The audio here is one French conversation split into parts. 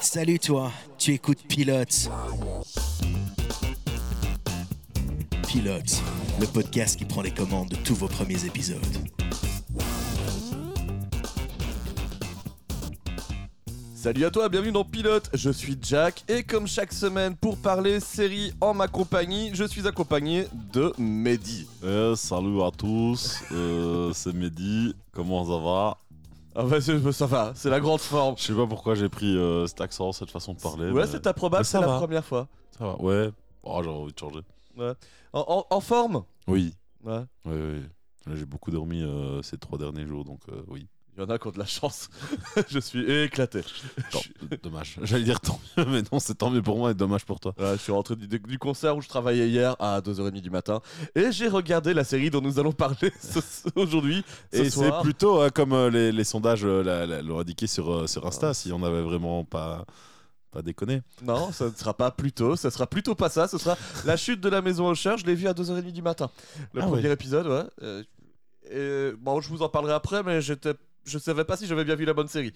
Salut toi, tu écoutes Pilote. Pilote, le podcast qui prend les commandes de tous vos premiers épisodes. Salut à toi, bienvenue dans Pilote, je suis Jack et comme chaque semaine pour parler série en ma compagnie, je suis accompagné de Mehdi. Eh, salut à tous, euh, c'est Mehdi, comment ça va? Ah bah c'est- ça va, c'est la grande forme. Je sais pas pourquoi j'ai pris euh, cet accent, cette façon de parler. Ouais, mais c'est improbable, c'est la va. première fois. Ça va, ouais. Oh, j'ai envie de changer. Ouais. En, en- en forme? Oui, Ouais. oui, J'ai beaucoup dormi euh, ces trois derniers jours, donc euh, oui. Il y en a qui ont de la chance. je suis éclaté. Dommage. J'allais dire tant mieux, mais non, c'est tant mieux pour moi et dommage pour toi. Je suis rentré du, du concert où je travaillais hier à 2h30 du matin et j'ai regardé la série dont nous allons parler aujourd'hui. Ce Et c'est plutôt hein, comme euh, les, les sondages euh, l'ont indiqué sur, euh, sur Insta, si on avait vraiment pas, pas déconné. Non, ça ne sera pas plus tôt, ça sera plutôt pas ça, ce sera la chute de la maison au cher, je l'ai vu à 2h30 du matin. Le Ah premier ouais. épisode, ouais. Euh, et, bon, je vous en parlerai après, mais j'étais, je savais pas si j'avais bien vu la bonne série.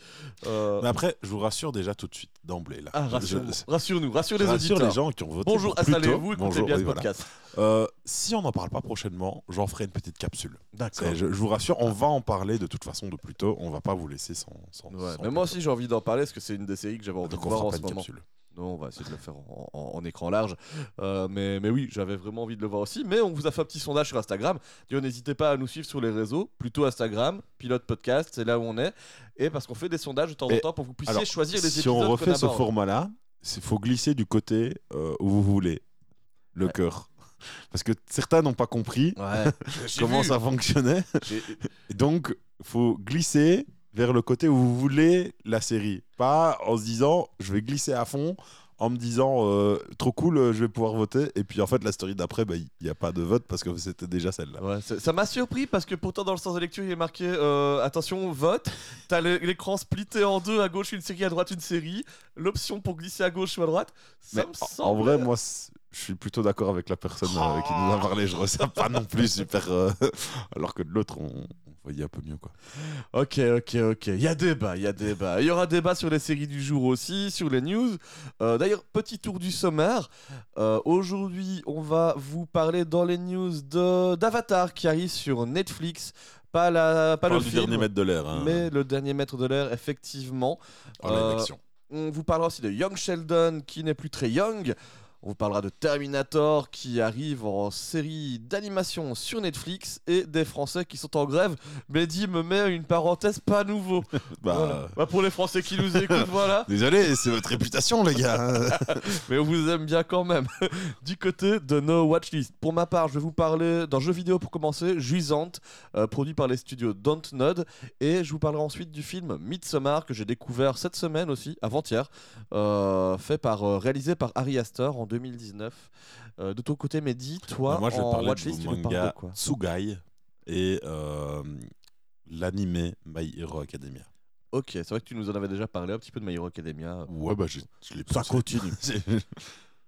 Euh, Mais après, je vous rassure déjà tout de suite, d'emblée. Là. ah, Je- rassure- je- rassure-nous, rassure je les rassure auditeurs. les gens qui ont voté. Bonjour, installez-vous, écoutez Bonjour, bien oui, ce voilà. podcast. Euh, si on n'en parle pas prochainement, j'en ferai une petite capsule. D'accord. Je, je vous rassure, on va en parler de toute façon de plus tôt. On va pas vous laisser sans. sans, Ouais, sans mais moi aussi j'ai envie d'en parler parce que c'est une des séries que j'avais envie de voir en ce moment. capsule. Non, on va essayer de le faire en, en- en écran large. Euh, mais, mais oui, j'avais vraiment envie de le voir aussi. Mais on vous a fait un petit sondage sur Instagram. N'hésitez pas à nous suivre sur les réseaux, plutôt Instagram, Pilote Podcast, c'est là où on est. Et parce qu'on fait des sondages de temps en temps pour que vous puissiez Alors, choisir les si épisodes. on refait ce format-là, il faut glisser du côté euh, où vous voulez, le Ouais. cœur. Parce que certains n'ont pas compris Ouais. Comment vu. ça fonctionnait. Donc, faut glisser vers le côté où vous voulez la série. Pas en se disant, je vais glisser à fond, en me disant, euh, trop cool, euh, je vais pouvoir voter. Et puis en fait, la story d'après, bah, il n'y a pas de vote parce que c'était déjà celle-là. Ouais, ça m'a surpris parce que pourtant dans le sens de lecture il est marqué euh, attention vote t'as l'é- l'écran splitté en deux à gauche une série à droite une série l'option pour glisser à gauche ou à droite ça Mais me en- semble en vrai, moi, je suis plutôt d'accord avec la personne euh, qui nous a parlé. Je ressens pas non plus super. euh, alors que de l'autre, on, on voyait un peu mieux, quoi. Ok, ok, ok. Il y a débat, il y a débat. Il y aura débat sur les séries du jour aussi, sur les news. Euh, D'ailleurs, petit tour du sommaire. Euh, Aujourd'hui, on va vous parler dans les news d'Avatar qui arrive sur Netflix. Pas, la, pas le du film, dernier mètre de l'air. Hein, mais le dernier maître de l'air, effectivement. en live euh. On vous parlera aussi de Young Sheldon qui n'est plus très young. On vous parlera de Terminator qui arrive en série d'animation sur Netflix et des Français qui sont en grève. Mehdi me met une parenthèse pas nouveau. Bah, Voilà. Bah, pour les Français qui nous écoutent, voilà. Désolé, c'est votre réputation, les gars. Mais on vous aime bien quand même. du côté de nos watchlist. Pour ma part, je vais vous parler d'un jeu vidéo pour commencer, Juisante, euh, produit par les studios Dontnod. Et je vous parlerai ensuite du film Midsommar que j'ai découvert cette semaine aussi, avant-hier, euh, fait par, euh, réalisé par Ari Aster en 2019. Euh, de ton côté, Mehdi, toi, Bah, Moi, je en watchlist, tu nous parles de quoi Tsugai et euh, l'animé My Hero Academia. Ok, c'est vrai que tu nous en avais déjà parlé un petit peu de My Hero Academia. Ouais, bah, je, je l'ai Ça continue.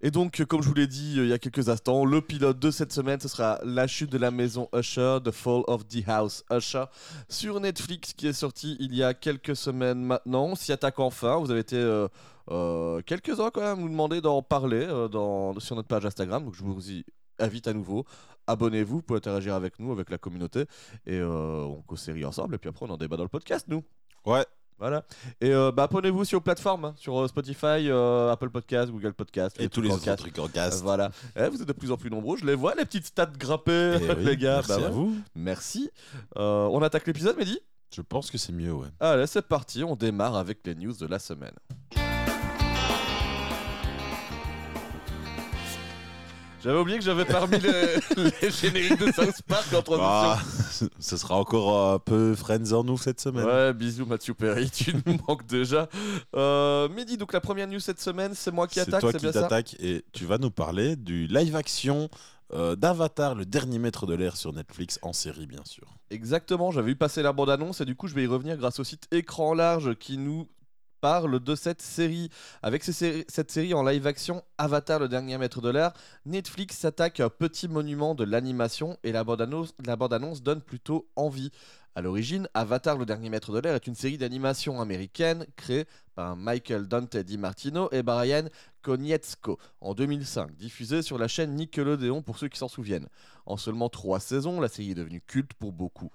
Et donc, euh, comme je vous l'ai dit euh, il y a quelques instants, le pilote de cette semaine, ce sera La chute de la maison Usher, The Fall of the House Usher, sur Netflix, qui est sorti il y a quelques semaines maintenant. S'y attaque enfin. Vous avez été euh, quelques-uns quand même nous demander d'en parler dans, sur notre page Instagram. Donc, je vous y invite à nouveau. Abonnez-vous pour interagir avec nous, avec la communauté. Et on co-série ensemble. Et puis après, on en débat dans le podcast, nous. Ouais, Voilà. Et euh, bah, abonnez-vous sur aux plateformes, hein, sur euh, Spotify, euh, Apple Podcast, Google Podcast. et tous les en autres trucs en cast. euh, Voilà. Eh, vous êtes de plus en plus nombreux. Je les vois, les petites stats grimper, Eh oui, les gars. Merci Bah à ouais. vous. Merci. Euh, on attaque l'épisode, Mehdi? Je pense que c'est mieux, ouais. Allez, c'est parti. On démarre avec les news de la semaine. J'avais oublié que j'avais parmi les, les génériques de South Park en transition. Ah, ce sera encore un peu Friends en nous cette semaine. Ouais, bisous Mathieu Perry, tu nous manques déjà. Euh, Mehdi, donc la première news cette semaine, c'est moi qui c'est attaque, c'est qui bien ça t'attaques et tu vas nous parler du live action euh, d'Avatar, le dernier maître de l'air sur Netflix en série, bien sûr. Exactement, j'avais vu passer la bande-annonce et du coup je vais y revenir grâce au site Écran Large qui nous parle de cette série. Avec cette série en live action, Avatar le dernier maître de l'air, Netflix s'attaque à un petit monument de l'animation et la bande-annonce la bande-annonce donne plutôt envie. À l'origine, Avatar, le dernier maître de l'air, est une série d'animation américaine créée par Michael Dante DiMartino et Brian Konietzko en 2005, diffusée sur la chaîne Nickelodeon pour ceux qui s'en souviennent. En seulement trois saisons, la série est devenue culte pour beaucoup.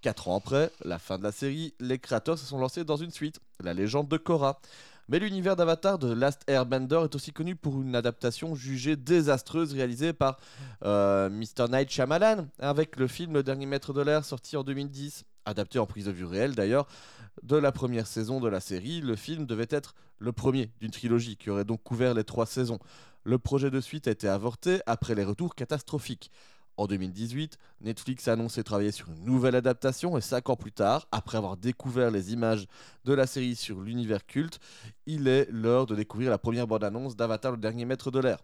Quatre ans après la fin de la série, les créateurs se sont lancés dans une suite, La légende de Korra. Mais l'univers d'Avatar de Last Airbender est aussi connu pour une adaptation jugée désastreuse réalisée par euh, Mr. Night Shyamalan avec le film Le Dernier Maître de l'Air sorti en 2010. Adapté en prise de vue réelle d'ailleurs de la première saison de la série, le film devait être le premier d'une trilogie qui aurait donc couvert les trois saisons. Le projet de suite a été avorté après les retours catastrophiques. En 2018, Netflix a annoncé travailler sur une nouvelle adaptation et cinq ans plus tard, après avoir découvert les images de la série sur l'univers culte, il est l'heure de découvrir la première bande-annonce d'Avatar le dernier maître de l'air.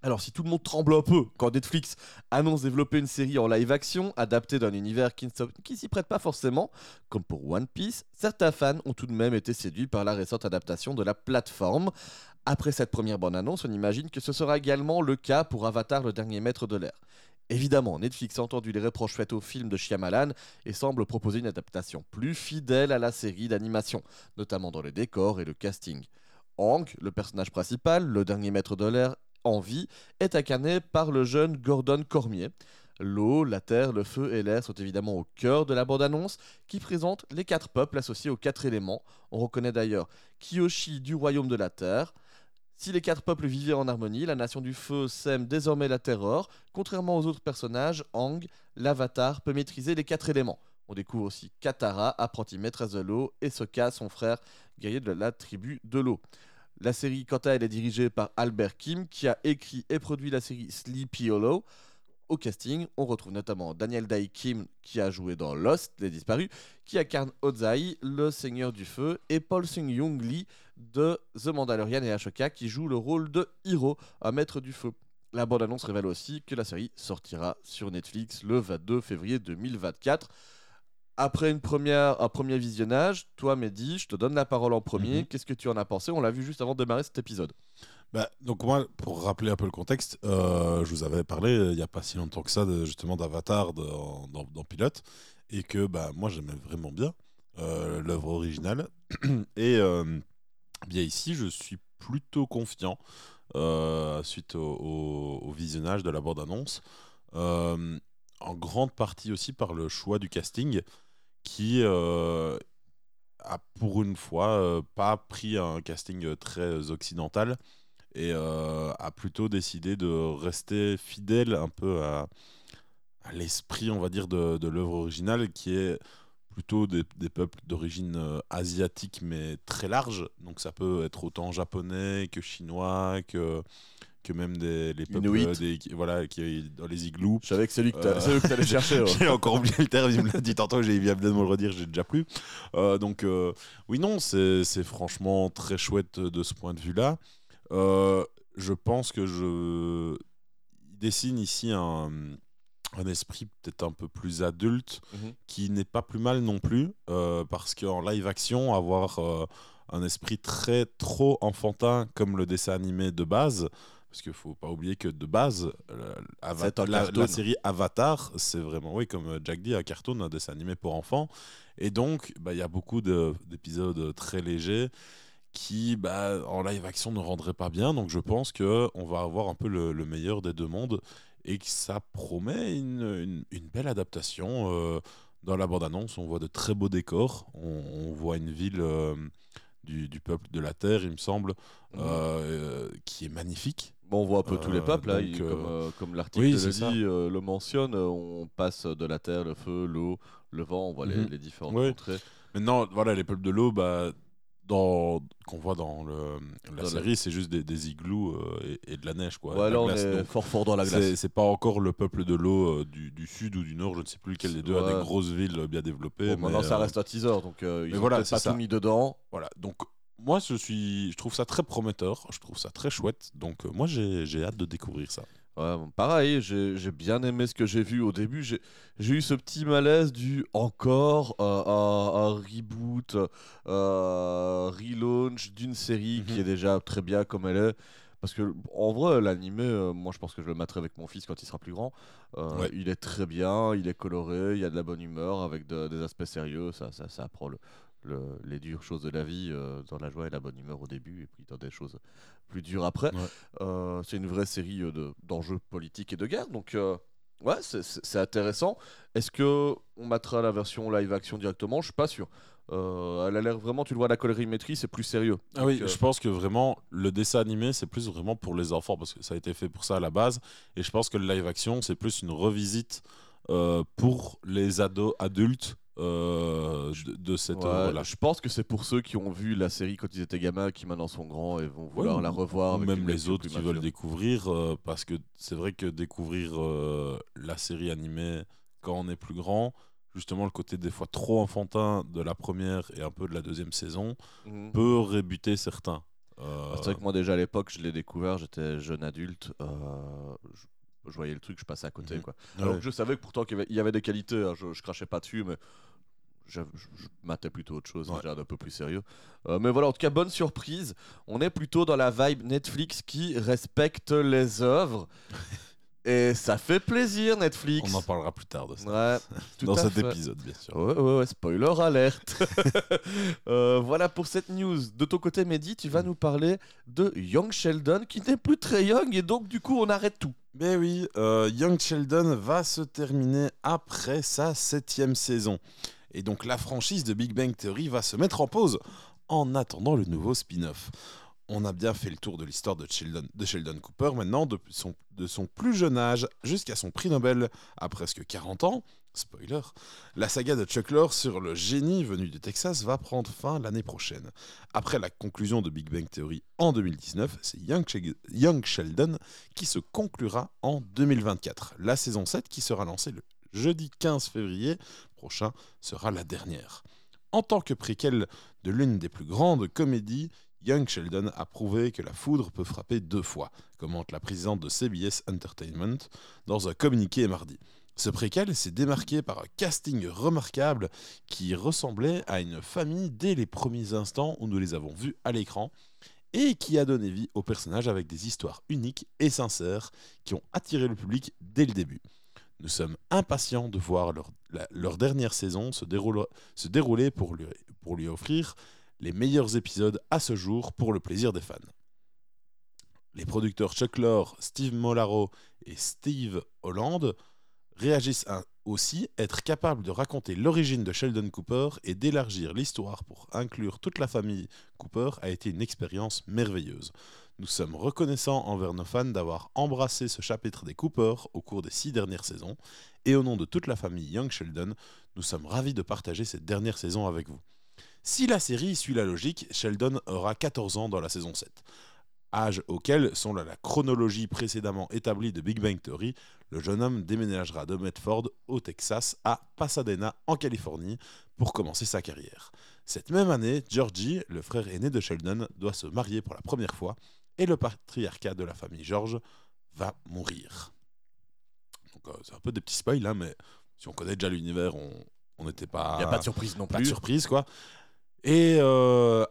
Alors si tout le monde tremble un peu quand Netflix annonce développer une série en live action adaptée d'un univers qui ne s'y prête pas forcément, comme pour One Piece, certains fans ont tout de même été séduits par la récente adaptation de la plateforme. Après cette première bande-annonce, on imagine que ce sera également le cas pour Avatar le dernier maître de l'air. Évidemment, Netflix a entendu les reproches faits au film de Shyamalan et semble proposer une adaptation plus fidèle à la série d'animation, notamment dans les décors et le casting. Hank, le personnage principal, le dernier maître de l'air en vie, est incarné par le jeune Gordon Cormier. L'eau, la terre, le feu et l'air sont évidemment au cœur de la bande-annonce qui présente les quatre peuples associés aux quatre éléments. On reconnaît d'ailleurs Kyoshi du royaume de la terre, si les quatre peuples vivaient en harmonie, la nation du feu sème désormais la terreur. Contrairement aux autres personnages, Ang, l'avatar, peut maîtriser les quatre éléments. On découvre aussi Katara, apprenti maîtresse de l'eau, et Sokka, son frère, guerrier de la tribu de l'eau. La série, quant à elle, est dirigée par Albert Kim, qui a écrit et produit la série Sleepy Hollow. Au casting, on retrouve notamment Daniel Dae Kim, qui a joué dans Lost, Les Disparus, qui incarne Ozai, le Seigneur du Feu, et Paul Sung Young Lee de The Mandalorian et Ashoka, qui joue le rôle de Hiro, un maître du feu. La bande-annonce révèle aussi que la série sortira sur Netflix le 22 février 2024. Après une première, un premier visionnage, toi Mehdi, je te donne la parole en premier. Mhm. Qu'est-ce que tu en as pensé? On l'a vu juste avant de démarrer cet épisode. Bah, donc moi, pour rappeler un peu le contexte, euh, je vous avais parlé euh, il n'y a pas si longtemps que ça de, justement d'Avatar dans, dans Pilote et que bah, moi j'aimais vraiment bien euh, l'œuvre originale. Et bien ici je suis plutôt confiant suite au, au- visionnage de la bande-annonce en grande partie aussi par le choix du casting qui a pour une fois pas pris un casting très occidental et euh, a plutôt décidé de rester fidèle un peu à, à l'esprit, on va dire, de, de l'œuvre originale, qui est plutôt des, des peuples d'origine euh, asiatique, mais très large. Donc ça peut être autant japonais que chinois, que, que même des, les peuples euh, des, qui- voilà, qui dans les igloos. Je savais que c'est lui que Euh, eux que t'allais chercher. J'ai encore oublié le terme, il me l'a dit tantôt, j'ai bien de me le redire, j'ai déjà plus. Euh, donc, euh, oui, non, c'est c'est franchement très chouette de ce point de vue-là. Euh, je pense que je il dessine ici un, un esprit peut-être un peu plus adulte, Mhm. qui n'est pas plus mal non plus, euh, parce qu'en live action, avoir euh, un esprit très trop enfantin comme le dessin animé de base, parce qu'il faut pas oublier que de base, la, série Avatar, c'est vraiment, oui, comme Jack dit, un cartoon, un dessin animé pour enfants. Et donc, bah, il y a beaucoup de- d'épisodes très légers qui, bah, en live action, ne rendraient pas bien. Donc, je pense que on va avoir un peu le, le meilleur des deux mondes et que ça promet une, une- une belle adaptation. euh, dans la bande-annonce, on voit de très beaux décors. On, on voit une ville euh, du, du peuple de la Terre, il me semble, Mhm. euh, qui est magnifique. Bon, on voit un peu tous les peuples, là, donc, il- euh, comme, comme l'article oui, le dit, le mentionne, on passe de la terre, le feu, l'eau, le vent, on voit les, Mhm. les différentes Ouais. contrées. Maintenant, voilà, les peuples de l'eau, bah, dans qu'on voit dans le, la Dans série, c'est juste des, des igloos euh, et, et de la neige, quoi. Ouais, là, on glace. est Donc, fort fort dans la c'est glace. c'est pas encore le peuple de l'eau euh, du, du sud ou du nord, je ne sais plus lequel des deux a des grosses villes bien développées. Bon, maintenant, ça euh, reste un teaser, donc ils ont voilà, pas ça. tout mis dedans. Voilà, donc moi je suis, je trouve ça très prometteur, je trouve ça très chouette, donc moi j'ai hâte de découvrir ça. Ouais, bon, pareil, j'ai j'ai bien aimé ce que j'ai vu au début. J'ai j'ai eu ce petit malaise du encore euh, un, un reboot, euh, relaunch d'une série qui Mhm. est déjà très bien comme elle est. Parce que en vrai, l'animé, euh, moi je pense que je le mettrai avec mon fils quand il sera plus grand. Euh, Ouais. Il est très bien, il est coloré, il y a de la bonne humeur avec de- des aspects sérieux. Ça, ça, ça apprend le- le- les dures choses de la vie euh, dans la joie et la bonne humeur au début, et puis dans des choses plus dures après. Ouais. Euh, c'est une vraie série euh, de- d'enjeux politiques et de guerre. Donc, ouais, c'est- intéressant. Est-ce que on mettra la version live action directement? Je suis pas sûr. Euh, elle a l'air vraiment, tu le vois, la colorimétrie, c'est plus sérieux. Ah oui, Donc, euh, je pense que vraiment le dessin animé c'est plus vraiment pour les enfants parce que ça a été fait pour ça à la base et je pense que le live action c'est plus une revisite euh, pour les ados adultes euh, de, de cette Ouais, œuvre-là. Je pense que c'est pour ceux qui ont vu la série quand ils étaient gamins, qui maintenant sont grands et vont vouloir Ouais, la revoir. ou avec même les autres qui mature. veulent découvrir euh, parce que c'est vrai que découvrir euh, la série animée quand on est plus grand justement le côté des fois trop enfantin de la première et un peu de la deuxième saison Mhm. peut rébuter certains Ah, C'est vrai que moi déjà à l'époque, je l'ai découvert, j'étais jeune adulte. je, je voyais le truc, je passais à côté. Mhm. Quoi. ouais. Alors que je savais que pourtant qu'il y avait des qualités, hein, je, je crachais pas dessus, mais je, je, matais plutôt autre chose, Ouais. déjà d'un peu plus sérieux. Euh, mais voilà, en tout cas, bonne surprise. On est plutôt dans la vibe Netflix qui respecte les œuvres. Et ça fait plaisir, Netflix. on en parlera plus tard de ça Ouais, dans cet fait. épisode bien sûr Ouais, ouais, ouais, spoiler alerte. Euh, voilà pour cette news. De ton côté, Mehdi, tu vas nous parler de Young Sheldon qui n'est plus très young et donc du coup on arrête tout. Mais oui, euh, Young Sheldon va se terminer après sa septième saison. Et donc la franchise de Big Bang Theory va se mettre en pause en attendant le nouveau spin-off. On a bien fait le tour de l'histoire de Sheldon, Cooper maintenant, de son, plus jeune âge jusqu'à son prix Nobel à presque 40 ans. Spoiler, la saga de Chuck Lorre sur le génie venu du Texas va prendre fin l'année prochaine. Après la conclusion de Big Bang Theory en 2019, c'est Young, Young Sheldon qui se conclura en 2024. La saison 7 qui sera lancée le jeudi 15 février prochain sera la dernière. En tant que préquel de l'une des plus grandes comédies, Young Sheldon a prouvé que la foudre peut frapper deux fois, commente la présidente de CBS Entertainment dans un communiqué mardi. Ce préquel s'est démarqué par un casting remarquable qui ressemblait à une famille dès les premiers instants où nous les avons vus à l'écran et qui a donné vie aux personnages avec des histoires uniques et sincères qui ont attiré le public dès le début. Nous sommes impatients de voir leur, dernière saison se, déroule- se dérouler pour lui, offrir les meilleurs épisodes à ce jour pour le plaisir des fans. Les producteurs Chuck Lorre, Steve Molaro et Steve Holland réagissent aussi être capables de raconter l'origine de Sheldon Cooper et d'élargir l'histoire pour inclure toute la famille Cooper a été une expérience merveilleuse. Nous sommes reconnaissants envers nos fans d'avoir embrassé ce chapitre des Cooper au cours des six dernières saisons, et au nom de toute la famille Young Sheldon, nous sommes ravis de partager cette dernière saison avec vous. Si la série suit la logique, Sheldon aura 14 ans dans la saison 7. Âge auquel, selon la chronologie précédemment établie de Big Bang Theory, le jeune homme déménagera de Medford au Texas à Pasadena en Californie pour commencer sa carrière. Cette même année, Georgie, le frère aîné de Sheldon, doit se marier pour la première fois et le patriarcat de la famille George va mourir. Donc, euh, c'est un peu des petits spoils, hein, mais si on connaît déjà l'univers, on n'était pas. Il n'y a pas de surprise non Pas de plus. surprise, quoi. Et euh,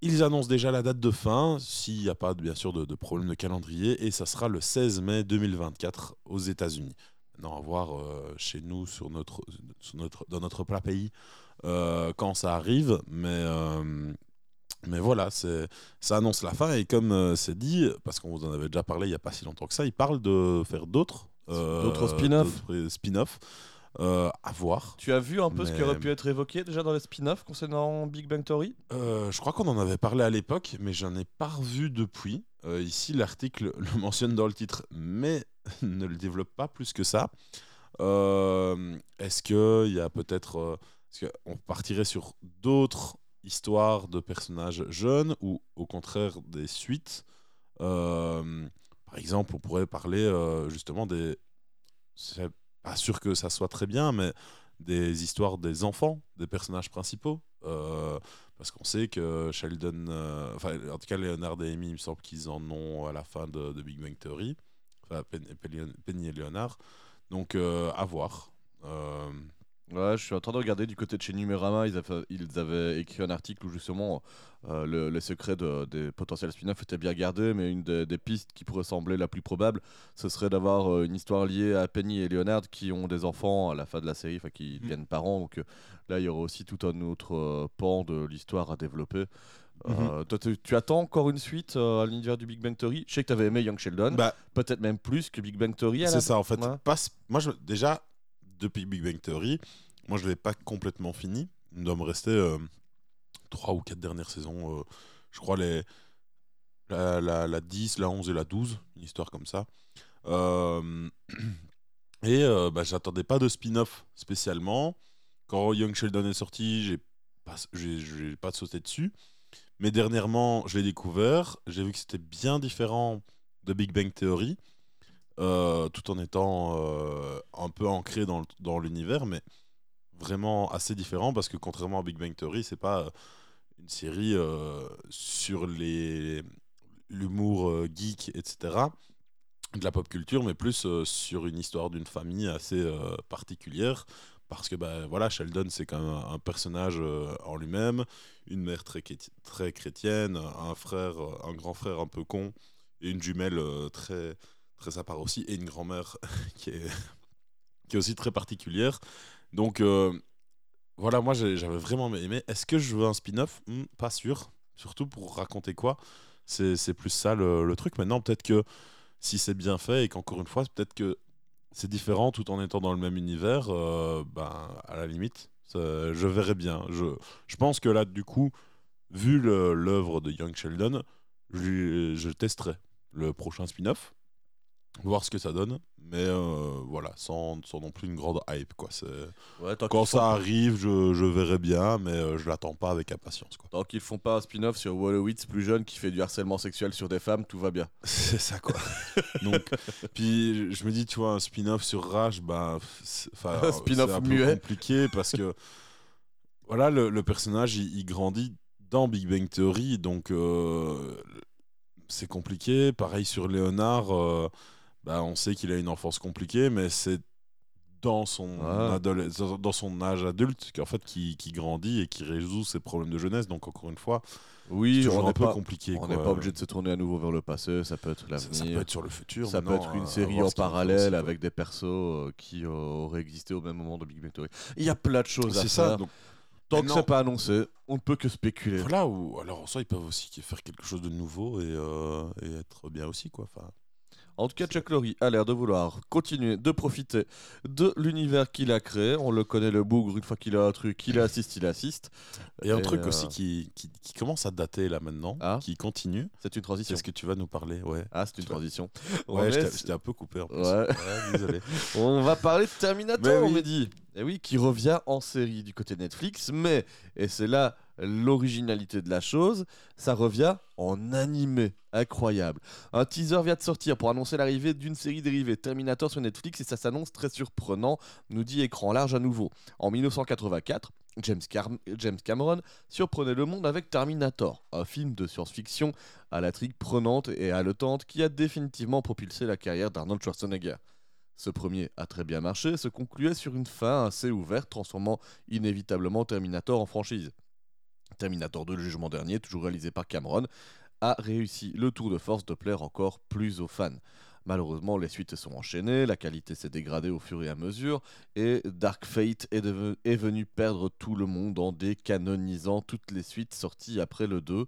ils annoncent déjà la date de fin, s'il n'y a pas bien sûr de, de problème de calendrier, et ça sera le 16 mai 2024 aux États-Unis. Maintenant, à voir euh, chez nous, sur notre, sur notre, dans notre plat pays, quand ça arrive, mais, mais voilà, ça annonce la fin, et comme euh, c'est dit, parce qu'on vous en avait déjà parlé il n'y a pas si longtemps que ça, ils parlent de faire d'autres. euh, D'autres spin-offs. spin-offs, euh, à voir. Tu as vu un peu ce qui aurait pu être évoqué déjà dans les spin-offs concernant Big Bang Theory? Je crois qu'on en avait parlé à l'époque, mais j'en ai pas revu depuis. Ici, l'article le mentionne dans le titre, mais ne le développe pas plus que ça. Est-ce qu'il y a peut-être. Est-ce qu'on partirait sur d'autres histoires de personnages jeunes ou au contraire des suites Euh, Par exemple, on pourrait parler euh, justement des. C'est pas sûr que ça soit très bien, mais des histoires des enfants, des personnages principaux. Euh, parce qu'on sait que Sheldon, enfin en tout cas Leonard et Amy, il me semble qu'ils en ont à la fin de, de Big Bang Theory, enfin Pen- Penny, et Leonard. Donc à voir. Ouais, je suis en train de regarder du côté de chez Numérama. Ils avaient, ils avaient écrit un article où justement euh, le, les secrets de- des potentiels spin-offs étaient bien gardés, mais une des, des pistes qui pourrait sembler la plus probable, ce serait d'avoir euh, une histoire liée à Penny et Leonard qui ont des enfants à la fin de la série, enfin qui deviennent parents. Donc euh, là, il y aura aussi tout un autre pan de l'histoire à développer. Euh, toi, tu, tu attends encore une suite euh, à l'univers du Big Bang Theory? Je sais que tu avais aimé Young Sheldon, Bah, peut-être même plus que Big Bang Theory. c'est ça en fait. Ouais. Pas- moi, je, déjà, depuis Big Bang Theory, moi je l'ai pas complètement fini. Il doit me rester euh, ou quatre dernières saisons. euh, je crois les, la, la, la 10, la 11 et la 12, une histoire comme ça. Euh, et euh, bah, j'attendais pas de spin-off spécialement. Quand Young Sheldon est sorti, j'ai pas, j'ai pas sauté dessus. Mais dernièrement, je l'ai découvert. J'ai vu que c'était bien différent de Big Bang Theory, euh, tout en étant euh, un peu ancré dans, l'univers, mais vraiment assez différent parce que contrairement à Big Bang Theory, c'est pas euh, une série sur les l'humour geek, etc. de la pop culture, mais plus sur une histoire d'une famille assez particulière. Parce que bah, voilà, Sheldon, c'est quand même un, personnage en lui-même, une mère très, très chrétienne, un frère, un grand frère un peu con, et une jumelle très, très à part aussi, et une grand-mère qui est, qui est aussi très particulière. Donc euh, voilà, moi j'avais vraiment aimé. Est-ce que je veux un spin-off? Hmm, Pas sûr. Surtout pour raconter quoi? C'est plus ça le, le truc. Maintenant, peut-être que si c'est bien fait et qu'encore une fois, peut-être que c'est différent tout en étant dans le même univers, euh, ben, à la limite, je verrais bien. Je, je pense que là, du coup, vu l'œuvre de Young Sheldon, je, je testerai le prochain spin-off, voir ce que ça donne, mais euh, voilà, sans, sans non plus une grande hype. Quoi. C'est- Ouais, tant Quand font- ça arrive, je, je verrai bien, mais euh, je l'attends pas avec impatience. Quoi. Tant qu'ils font pas un spin-off sur Wolowitz plus jeune qui fait du harcèlement sexuel sur des femmes, tout va bien. C'est ça quoi. Donc, puis je me dis, tu vois, un spin-off sur Rage, bah, c'est- Un peu compliqué parce que voilà, le, le personnage il, il grandit dans Big Bang Theory, donc euh, c'est compliqué. Pareil sur Léonard, bah, on sait qu'il a une enfance compliquée, mais c'est dans son, Ah. dans son âge adulte qu'en fait qui, qui grandit et qui résout ses problèmes de jeunesse. Donc encore une fois, Oui, on un peu pas, compliqué. on n'est pas obligé de se tourner à nouveau vers le passé, ça peut être Ça, ça peut l'avenir. être sur le futur. Ça peut être une série en parallèle avec des persos euh, qui euh, auraient existé au même moment de Big Bang Theory. Il y a plein de choses à faire. ça. Donc, Tant que c'est pas annoncé, on ne peut que spéculer. Voilà, ou alors en soi, ils peuvent aussi faire quelque chose de nouveau et, euh, et être bien aussi, quoi. Enfin, En tout cas, Chuck Lorre a l'air de vouloir continuer de profiter de l'univers qu'il a créé. On le connaît le bougre, une fois qu'il a un truc, il assiste, il assiste. et un Et, truc euh, aussi qui, qui, qui commence à dater là maintenant, Ah. qui continue. C'est une transition. Est-ce que tu vas nous parler? Ouais. Ah, c'est une transition. Ouais, t'ai un peu coupé en plus. Ouais. désolé. On va parler de Terminator, oui. on m'a dit. Et oui, qui revient en série du côté Netflix, mais, et c'est là l'originalité de la chose, ça revient en animé. Incroyable. Un teaser vient de sortir pour annoncer l'arrivée d'une série dérivée Terminator sur Netflix et ça s'annonce très surprenant, nous dit écran large à nouveau. En 1984, James, Cameron surprenait le monde avec Terminator, un film de science-fiction à la trique prenante et haletante qui a définitivement propulsé la carrière d'Arnold Schwarzenegger. Ce premier a très bien marché, se concluait sur une fin assez ouverte, transformant inévitablement Terminator en franchise. Terminator 2, le jugement dernier, toujours réalisé par Cameron, a réussi le tour de force de plaire encore plus aux fans. Malheureusement, les suites sont enchaînées, la qualité s'est dégradée au fur et à mesure, et Dark Fate est venu perdre tout le monde en décanonisant toutes les suites sorties après le 2.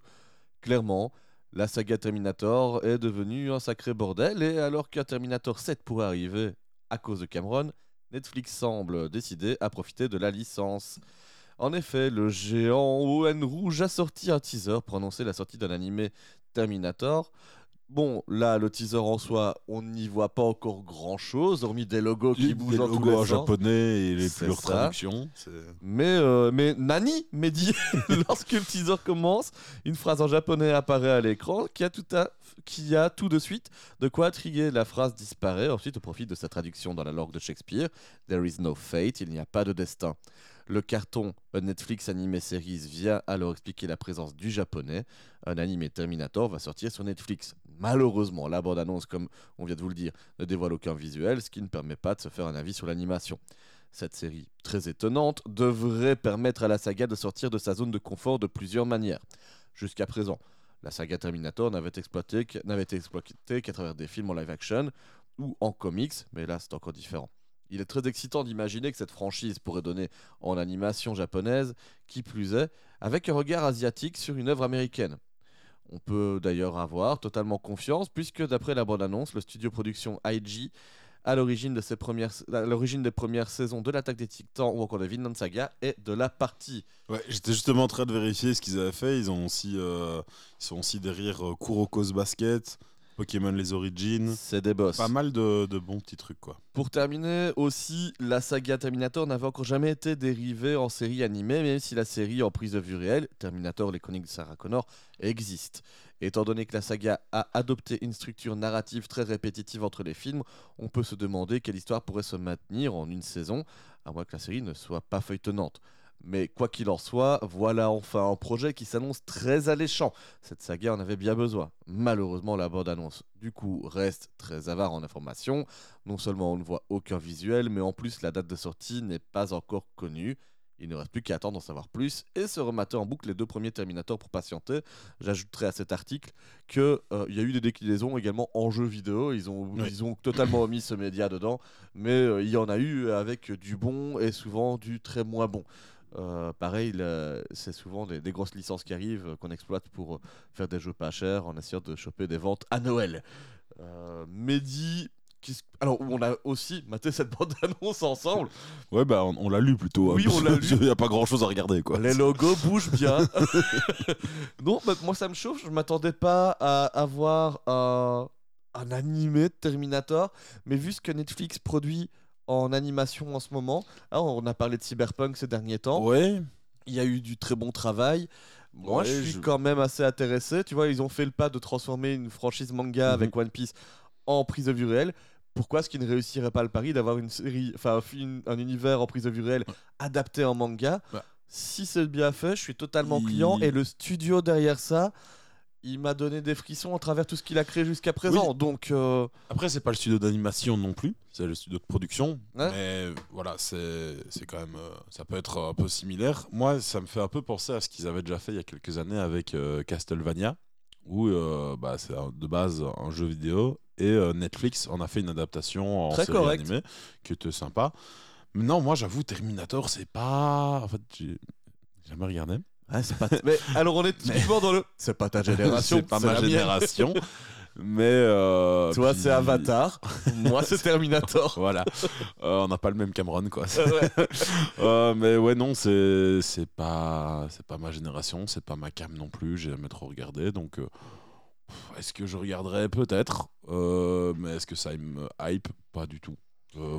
Clairement, la saga Terminator est devenue un sacré bordel, et alors qu'un Terminator 7 pourrait arriver à cause de Cameron, Netflix semble décider à profiter de la licence. En effet, le géant ON Rouge a sorti un teaser pour annoncer la sortie d'un animé Terminator. Bon, là, le teaser en soi, on n'y voit pas encore grand chose, hormis des logos qui Des bougent en tous logos les en sens. japonais et les plus ça. traductions. Mais, euh, mais Nani me dit, lorsque le teaser commence, une phrase en japonais apparaît à l'écran qui a, tout à- qui a tout de suite de quoi intriguer. La phrase disparaît ensuite au profit de sa traduction dans la langue de Shakespeare. There is no fate, il n'y a pas de destin. Le carton Netflix Anime Series vient alors expliquer la présence du japonais. Un animé Terminator va sortir sur Netflix. Malheureusement, la bande-annonce, comme on vient de vous le dire, ne dévoile aucun visuel, ce qui ne permet pas de se faire un avis sur l'animation. Cette série, très étonnante, devrait permettre à la saga de sortir de sa zone de confort de plusieurs manières. Jusqu'à présent, la saga Terminator n'avait n'avait été exploitée qu'à travers des films en live action ou en comics, mais là c'est encore différent. Il est très excitant d'imaginer que cette franchise pourrait donner en animation japonaise, qui plus est, avec un regard asiatique sur une œuvre américaine. On peut d'ailleurs avoir totalement confiance, puisque d'après la bande-annonce, le studio production IG, à l'origine de des premières saisons de l'Attaque des Titans ou encore de Vinland Saga, est de la partie. Ouais, j'étais justement en train de vérifier ce qu'ils avaient fait. Ils, ont aussi, euh, ils sont aussi derrière euh, Kuroko's Basket, Pokémon Les Origins. C'est des boss. Pas mal de, de bons petits trucs, quoi. Pour terminer, aussi, la saga Terminator n'avait encore jamais été dérivée en série animée, même si la série en prise de vue réelle, Terminator, les chroniques de Sarah Connor, existe. Étant donné que la saga a adopté une structure narrative très répétitive entre les films, on peut se demander quelle histoire pourrait se maintenir en une saison, à moins que la série ne soit pas feuilletonnante. Mais quoi qu'il en soit, voilà enfin un projet qui s'annonce très alléchant. Cette saga en avait bien besoin. Malheureusement, la bande-annonce, du coup, reste très avare en informations. Non seulement on ne voit aucun visuel, mais en plus la date de sortie n'est pas encore connue. Il ne reste plus qu'à attendre d'en savoir plus et se remater en boucle les deux premiers Terminator pour patienter. J'ajouterai à cet article qu'il y a eu des déclinaisons également en jeu vidéo. Ils ont, Oui. ils ont totalement omis ce média dedans, mais euh, il y en a eu avec du bon et souvent du très moins bon. Euh, pareil, c'est souvent des, des grosses licences qui arrivent euh, qu'on exploite pour euh, faire des jeux pas chers en essayant de choper des ventes à Noël. Euh, Mehdi, alors on a aussi maté cette bande-annonce ensemble. Ouais, bah on, on l'a lu plutôt. hein, Oui, on l'a lu. Il n'y a pas grand chose à regarder, quoi. Les logos bougent bien. non, bah, moi ça me chauffe. Je m'attendais pas à avoir un, un animé de Terminator, mais vu ce que Netflix produit en animation en ce moment, hein, on a parlé de Cyberpunk ces derniers temps. Ouais, Il y a eu du très bon travail. Moi, Ouais, je suis je- quand même assez intéressé. Tu vois, ils ont fait le pas de transformer une franchise manga Mhm. avec One Piece en prise de vue réelle. Pourquoi est-ce qu'ils ne réussiraient pas le pari d'avoir une série, enfin un univers en prise de vue réelle adapté en manga? Bah. Si c'est bien fait, je suis totalement Il- client. Et le studio derrière ça, il m'a donné des frissons à travers tout ce qu'il a créé jusqu'à présent. Donc, euh, Après, c'est pas le studio d'animation non plus, c'est le studio de production. Ouais. Mais voilà, c'est quand même. euh, ça peut être un peu similaire. Moi, ça me fait un peu penser à ce qu'ils avaient déjà fait il y a quelques années avec euh, Castlevania, où euh, bah, c'est de base un jeu vidéo. Et Netflix en a fait une adaptation en Très série correct. animée qui était sympa. Mais non, moi, j'avoue, Terminator, c'est pas. En fait, j'ai jamais regardé. Ouais, c'est pas. mais alors, on est typiquement dans le. C'est pas ta génération. c'est pas ma génération. mais. euh, Toi, puis- c'est Avatar. Moi, c'est Terminator. Voilà. Euh, on n'a pas le même Cameron, quoi. Euh, mais ouais, non, c'est c'est pas c'est pas ma génération, c'est pas ma cam non plus. J'ai jamais trop regardé, donc est-ce que je regarderais peut-être, mais est-ce que ça me hype? Pas du tout.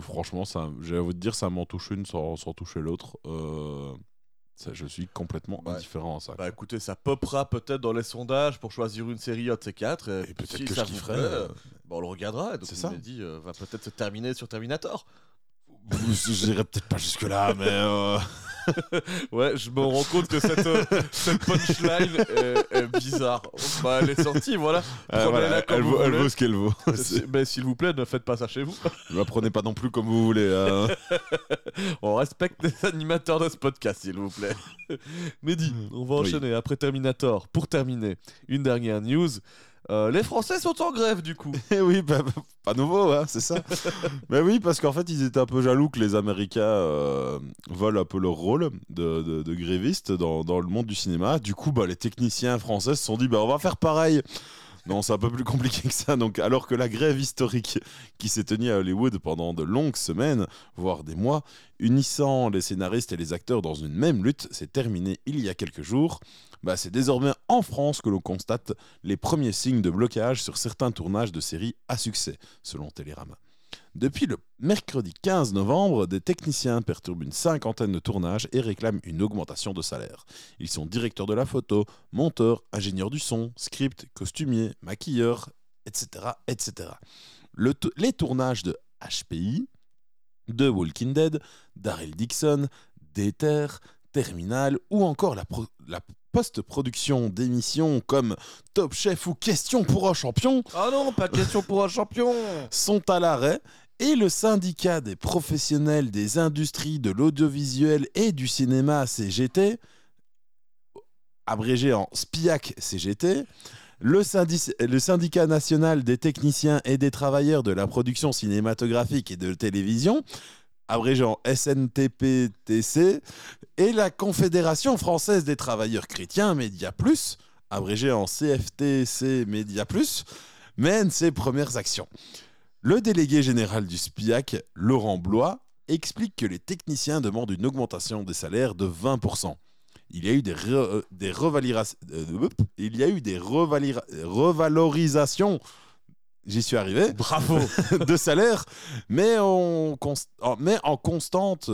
Franchement, ça, j'ai envie de dire, ça m'en touche une sans, sans toucher l'autre. Euh, ça, je suis complètement Ouais. indifférent à ça. Bah écoutez, ça popera peut-être dans les sondages pour choisir une série de ces quatre. Et peut-être si que ça je kifferais. euh, euh, bah, on le regardera. Et Donc C'est on ça. dit, euh, va peut-être se terminer sur Terminator. J'irai peut-être pas jusque là, mais euh, Ouais, je me rends compte que cette, euh, cette punchline est, est bizarre. Bah elle est sortie, voilà. euh, voilà, elle, vaut, elle vaut ce qu'elle vaut. Mais s'il vous plaît, ne faites pas ça chez vous. Ne la prenez pas non plus comme vous voulez. hein. On respecte les animateurs de ce podcast, s'il vous plaît. Mehdi, on va Oui. enchaîner après Terminator. Pour terminer, une dernière news. Euh, les Français sont en grève du coup. Eh oui, bah, bah, pas nouveau, hein, c'est ça. Mais oui, parce qu'en fait, ils étaient un peu jaloux que les Américains euh, volent un peu leur rôle de, de, de grévistes dans, dans le monde du cinéma. Du coup, bah, les techniciens français se sont dit, bah, on va faire pareil. Non, c'est un peu plus compliqué que ça. Donc, alors que la grève historique qui s'est tenue à Hollywood pendant de longues semaines, voire des mois, unissant les scénaristes et les acteurs dans une même lutte, s'est terminée il y a quelques jours. Bah, c'est désormais en France que l'on constate les premiers signes de blocage sur certains tournages de séries à succès, selon Télérama. Depuis le mercredi 15 novembre, des techniciens perturbent une cinquantaine de tournages et réclament une augmentation de salaire. Ils sont directeurs de la photo, monteurs, ingénieurs du son, script, costumiers, maquilleurs, etc. etc. Les tournages de HPI, de Walking Dead, Daryl Dixon, Déter, Terminal ou encore la post-production d'émissions comme Top Chef ou Question pour un champion Ah non, pas de question pour un champion. sont à l'arrêt et le syndicat des professionnels des industries de l'audiovisuel et du cinéma CGT, abrégé en SPIAC CGT, le syndicat national des techniciens et des travailleurs de la production cinématographique et de télévision, abrégé en SNTPTC, et la Confédération française des travailleurs chrétiens, Média Plus, abrégé en CFTC Média Plus, mènent ses premières actions. Le délégué général du SPIAC, Laurent Blois, explique que les techniciens demandent une augmentation des salaires de 20%. Il y a eu des, re- des revalira- euh, hop, il y a eu des revalira- revalorisations, j'y suis arrivé, Bravo de salaire, mais en constante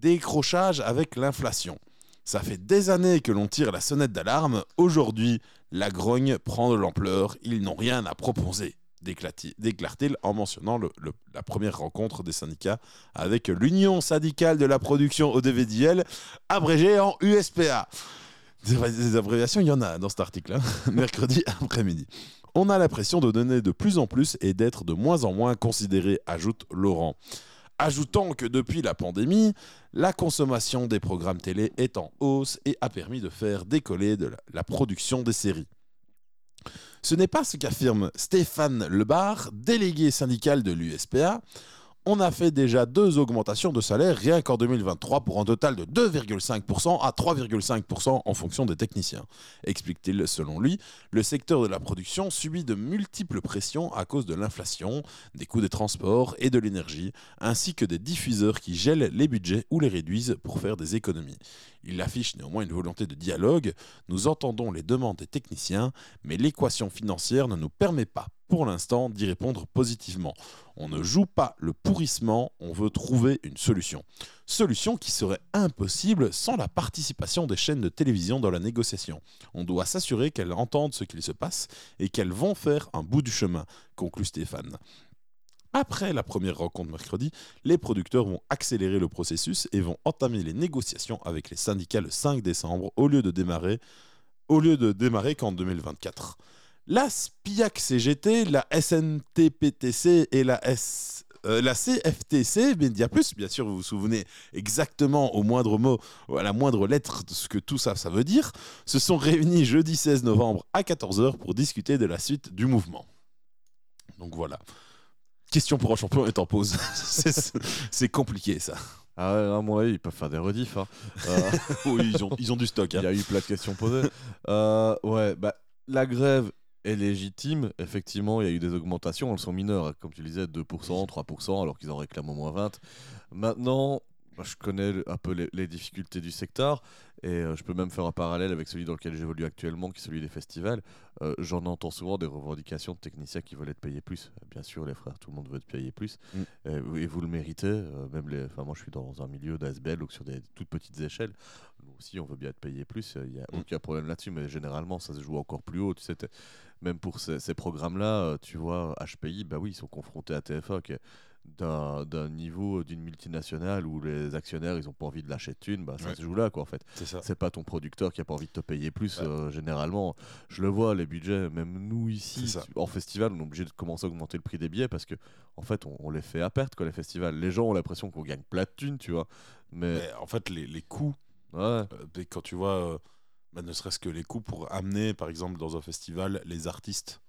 décrochage avec l'inflation. Ça fait des années que l'on tire la sonnette d'alarme. Aujourd'hui, la grogne prend de l'ampleur. Ils n'ont rien à proposer, déclare-t-il en mentionnant la première rencontre des syndicats avec l'Union syndicale de la production audiovisuelle, abrégée en USPA. Des, des abréviations, il y en a dans cet article, hein. mercredi après-midi. On a l'impression de donner de plus en plus et d'être de moins en moins considéré, ajoute Laurent. Ajoutant que depuis la pandémie, la consommation des programmes télé est en hausse et a permis de faire décoller la production des séries. Ce n'est pas ce qu'affirme Stéphane Lebar, délégué syndical de l'USPA. On a fait déjà deux augmentations de salaire rien qu'en 2023 pour un total de 2,5% à 3,5% en fonction des techniciens. Explique-t-il, selon lui, le secteur de la production subit de multiples pressions à cause de l'inflation, des coûts des transports et de l'énergie, ainsi que des diffuseurs qui gèlent les budgets ou les réduisent pour faire des économies. Il affiche néanmoins une volonté de dialogue. Nous entendons les demandes des techniciens, mais l'équation financière ne nous permet pas, pour l'instant, d'y répondre positivement. On ne joue pas le pourrissement, on veut trouver une solution. Solution qui serait impossible sans la participation des chaînes de télévision dans la négociation. On doit s'assurer qu'elles entendent ce qu'il se passe et qu'elles vont faire un bout du chemin, conclut Stéphane. Après la première rencontre mercredi, les producteurs vont accélérer le processus et vont entamer les négociations avec les syndicats le 5 décembre au lieu de démarrer, au lieu de démarrer qu'en 2024. La SPIAC CGT, la SNTPTC et la S euh, la CFTC, Media Plus, bien sûr, vous vous souvenez exactement au moindre mot, ou à la moindre lettre de ce que tout ça, ça veut dire, se sont réunis jeudi 16 novembre à 14h pour discuter de la suite du mouvement. Donc voilà. Question pour un champion est en pause. C'est- compliqué ça. Ah ouais, à mon avis, ils peuvent faire des rediffs. hein. Euh, Oui, ils ont, ils ont du stock. Il hein. y a eu plein de questions posées. Euh, ouais, bah, la grève est légitime. Effectivement, il y a eu des augmentations. Elles sont mineures, comme tu disais, 2%, 3%, alors qu'ils en réclament au moins 20. Maintenant, bah, je connais un peu les, les difficultés du secteur et euh, je peux même faire un parallèle avec celui dans lequel j'évolue actuellement, qui est celui des festivals. Euh, J'en entends souvent des revendications de techniciens qui veulent être payés plus. Bien sûr, les frères, tout le monde veut être payé plus. Mm. Et, et vous le méritez. euh, même les, enfin, moi, je suis dans un milieu d'ASBL, donc sur des toutes petites échelles. Nous aussi, on veut bien être payé plus. Il n'y a Mm. aucun problème là-dessus, mais généralement, ça se joue encore plus haut. Tu sais, même pour ces, ces programmes-là, euh, tu vois, HPI, bah oui, ils sont confrontés à TF1, qui est d'un niveau d'une multinationale où les actionnaires, ils ont pas envie de lâcher de thunes, bah, ça Ouais. se joue là, quoi, en fait. C'est ça. C'est pas ton producteur qui a pas envie de te payer plus, Ouais. euh, généralement. Je le vois, les budgets, même nous ici, en festival, on est obligé de commencer à augmenter le prix des billets parce que, en fait, on, on les fait à perte, quoi, les festivals. Les gens ont l'impression qu'on gagne plat de thunes, tu vois. Mais, Mais en fait, les, les coûts, ouais, euh, quand tu vois, euh, bah, ne serait-ce que les coûts pour amener, par exemple, dans un festival, les artistes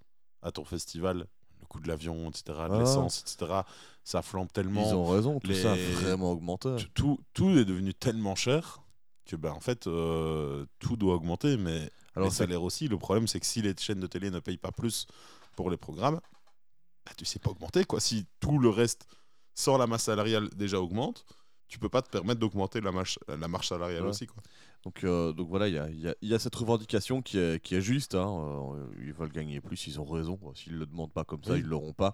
à ton festival, le coût de l'avion, etc., de Ah. l'essence, etc., ça flambe tellement. ils ont raison, tout les- ça a vraiment augmenté. Tout- Tout, est devenu tellement cher que, bah, en fait, euh, tout doit augmenter, mais Alors, les c'est- salaires aussi. Le problème, c'est que si les chaînes de télé ne payent pas plus pour les programmes, bah, tu sais pas augmenter, quoi. Si tout le reste, sans la masse salariale, déjà augmente, tu peux pas te permettre d'augmenter la marche, la marche salariale Ouais. aussi, quoi. Donc, euh, donc voilà, il y a, il y a- il y a cette revendication qui est, qui est juste. hein, euh, ils veulent gagner plus, ils ont raison. S'ils ne le demandent pas comme ça, Oui. ils ne l'auront pas.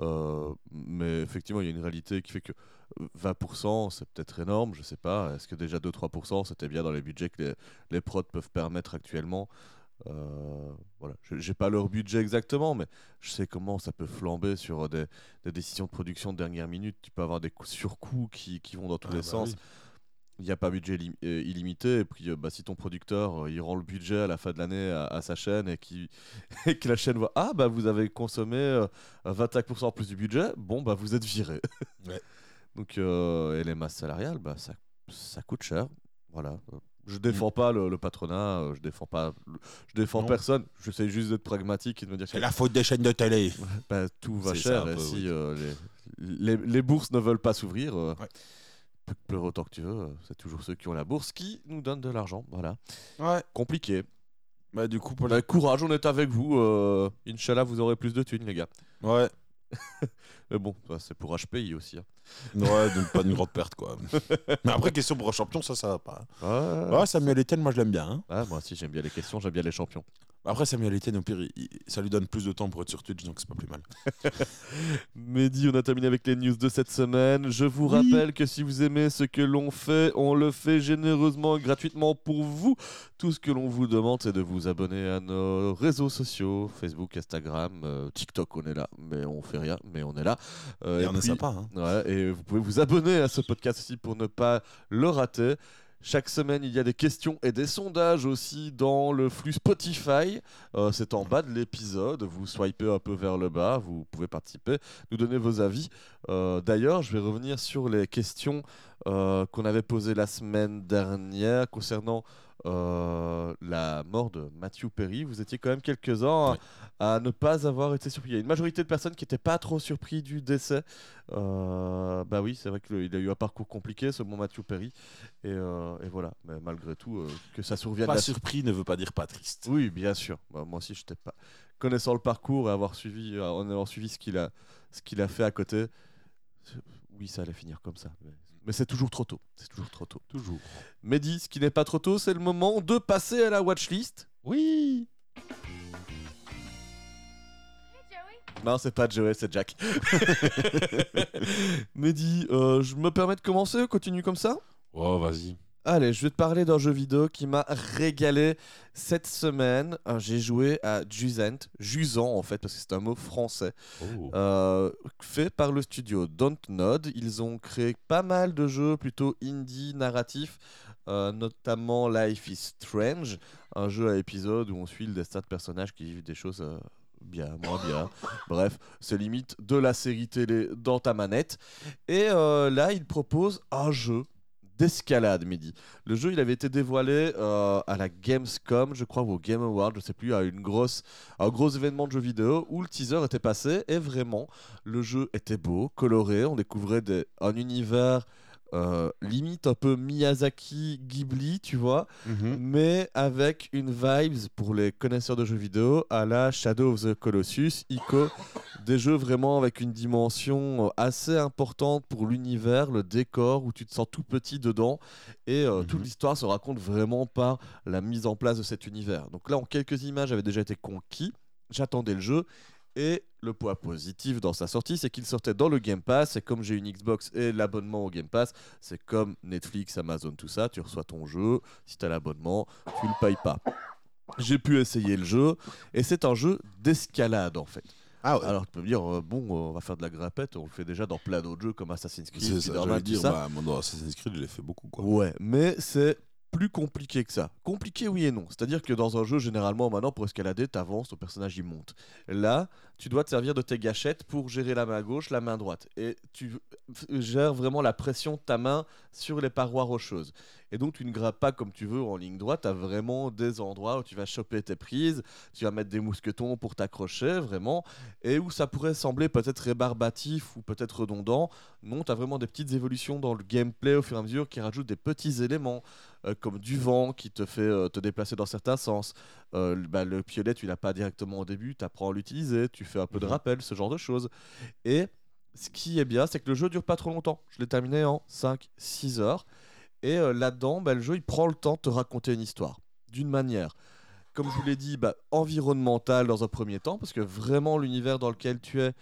Euh, mais effectivement, il y a une réalité qui fait que euh, 20%, c'est peut-être énorme, je sais pas. Est-ce que déjà 2-3%, c'était bien dans les budgets que les, les prods peuvent permettre actuellement? Euh, voilà. Je J'ai pas leur budget exactement, mais je sais comment ça peut flamber sur des, des décisions de production de dernière minute. Tu peux avoir des coûts- surcoûts qui, qui vont dans tous Ah les bah sens. oui. Il n'y a pas budget euh, illimité. Et puis, euh, bah, si ton producteur euh, il rend le budget à la fin de l'année à, à sa chaîne et, qui, et que la chaîne voit Ah, bah vous avez consommé euh, 25% en plus du budget, bon, bah vous êtes viré. Ouais. Donc, euh, et les masses salariales, bah, ça, ça coûte cher. Voilà. Je défends pas le, le patronat, je défends pas, je défends Non. personne. J'essaie juste d'être pragmatique et de me dire que C'est la faute des chaînes de télé. bah, tout va cher. ça, un et peu, si oui. les, les, les bourses ne veulent pas s'ouvrir, Ouais. peut pleurer autant que tu veux. euh, C'est toujours ceux qui ont la bourse qui nous donnent de l'argent. Voilà. Ouais. Compliqué. Bah, du coup, pour Bah, courage, on est avec vous. euh, Inch'Allah, vous aurez plus de thunes, les gars. Ouais. Mais bon, ça, c'est pour HPI aussi. hein. Ouais, donc pas une grande perte, quoi. Mais après, question pour un champion, ça, ça va pas. Ouais, Ouais, Samuel Etienne, moi, je l'aime bien. hein. Ouais, moi aussi, j'aime bien les questions, j'aime bien les champions. Après, Samuel Etienne, au pire, il- ça lui donne plus de temps pour être sur Twitch, donc c'est pas plus mal. Mehdi, on a terminé avec les news de cette semaine. Je vous rappelle que si vous aimez ce que l'on fait, on le fait généreusement et gratuitement pour vous. Tout ce que l'on vous demande, c'est de vous abonner à nos réseaux sociaux, Facebook, Instagram, euh, TikTok, on est là, mais on fait rien, mais on est là. Euh, Et on est sympa, hein. Ouais, et vous pouvez vous abonner à ce podcast aussi pour ne pas le rater. Chaque semaine, il y a des questions et des sondages aussi dans le flux Spotify. Euh, c'est en bas de l'épisode. Vous swipez un peu vers le bas, vous pouvez participer, nous donner vos avis. Euh, D'ailleurs, je vais revenir sur les questions euh, qu'on avait posées la semaine dernière concernant euh, la mort de Matthew Perry. Vous étiez quand même quelques-uns à, à ne pas avoir été surpris. Il y a une majorité de personnes qui n'étaient pas trop surpris du décès. Euh, bah oui, c'est vrai qu'il a eu un parcours compliqué, ce bon Matthew Perry. Et, euh, et voilà, mais malgré tout, euh, que ça survienne. Pas la- surpris ne veut pas dire pas triste. Oui, bien sûr. Bah, moi aussi, je n'étais pas. Connaissant le parcours et avoir suivi, en ayant suivi ce qu'il a, ce qu'il a fait à côté, oui, ça allait finir comme ça. Mais, mais c'est toujours trop tôt. C'est toujours trop tôt. Toujours. Mehdi, ce qui n'est pas trop tôt, c'est le moment de passer à la watchlist. Oui. Non, c'est pas Joey, c'est Jack. Mehdi, euh, je me permets de commencer, continue comme ça Oh, vas-y. Allez, je vais te parler d'un jeu vidéo qui m'a régalé cette semaine. Euh, J'ai joué à Jusant, Jusant en fait, parce que c'est un mot français, Oh. euh, fait par le studio Dontnod. Ils ont créé pas mal de jeux plutôt indie, narratifs, euh, notamment Life is Strange, un jeu à épisode où on suit le destin de personnages qui vivent des choses euh, bien, moins bien. Bref, c'est limite de la série télé dans ta manette. Et euh, là, ils proposent un jeu d'escalade, Mehdi. Le jeu, il avait été dévoilé euh, à la Gamescom, je crois, ou au Game Award, je sais plus, à une grosse, un gros événement de jeux vidéo où le teaser était passé et vraiment, le jeu était beau, coloré, on découvrait un univers euh, limite un peu Miyazaki Ghibli, tu vois, Mhm. mais avec une vibes pour les connaisseurs de jeux vidéo à la Shadow of the Colossus, Ico, des jeux vraiment avec une dimension euh, assez importante pour l'univers, le décor, où tu te sens tout petit dedans, et euh, Mhm. toute l'histoire se raconte vraiment par la mise en place de cet univers. Donc là, en quelques images, j'avais déjà été conquis, j'attendais le jeu, et le point positif dans sa sortie, c'est qu'il sortait dans le Game Pass. Et comme j'ai une Xbox et l'abonnement au Game Pass, c'est comme Netflix, Amazon, tout ça. Tu reçois ton jeu. Si tu as l'abonnement, tu le payes pas. J'ai pu essayer le jeu. Et c'est un jeu d'escalade en fait. Ah ouais. Alors tu peux me dire, euh, bon, euh, on va faire de la grimpette. On le fait déjà dans plein d'autres jeux comme Assassin's Creed, c'est ça, tout dire, ça. bah, moi, dans Assassin's Creed, je l'ai fait beaucoup, quoi. Ouais, mais c'est plus compliqué que ça. Compliqué, oui et non. C'est-à-dire que dans un jeu, généralement, maintenant, pour escalader, t'avances, ton personnage il monte. Là, tu dois te servir de tes gâchettes pour gérer la main gauche, la main droite. Et tu gères vraiment la pression de ta main sur les parois rocheuses. Et donc, tu ne grimpes pas comme tu veux en ligne droite. Tu as vraiment des endroits où tu vas choper tes prises, tu vas mettre des mousquetons pour t'accrocher, vraiment. Et où ça pourrait sembler peut-être rébarbatif ou peut-être redondant. Non, tu as vraiment des petites évolutions dans le gameplay au fur et à mesure qui rajoutent des petits éléments euh, comme du vent qui te fait euh, te déplacer dans certains sens. Euh, le- bah, le piolet, tu l'as pas directement au début, tu apprends à l'utiliser, tu fais un peu de Mhm. rappel, ce genre de choses. Et ce qui est bien, c'est que le jeu dure pas trop longtemps. Je l'ai terminé en 5-6 heures. Et euh, là-dedans, bah, le jeu, il prend le temps de te raconter une histoire. D'une manière, comme je vous l'ai dit, bah, environnementale dans un premier temps, parce que vraiment, l'univers dans lequel tu es,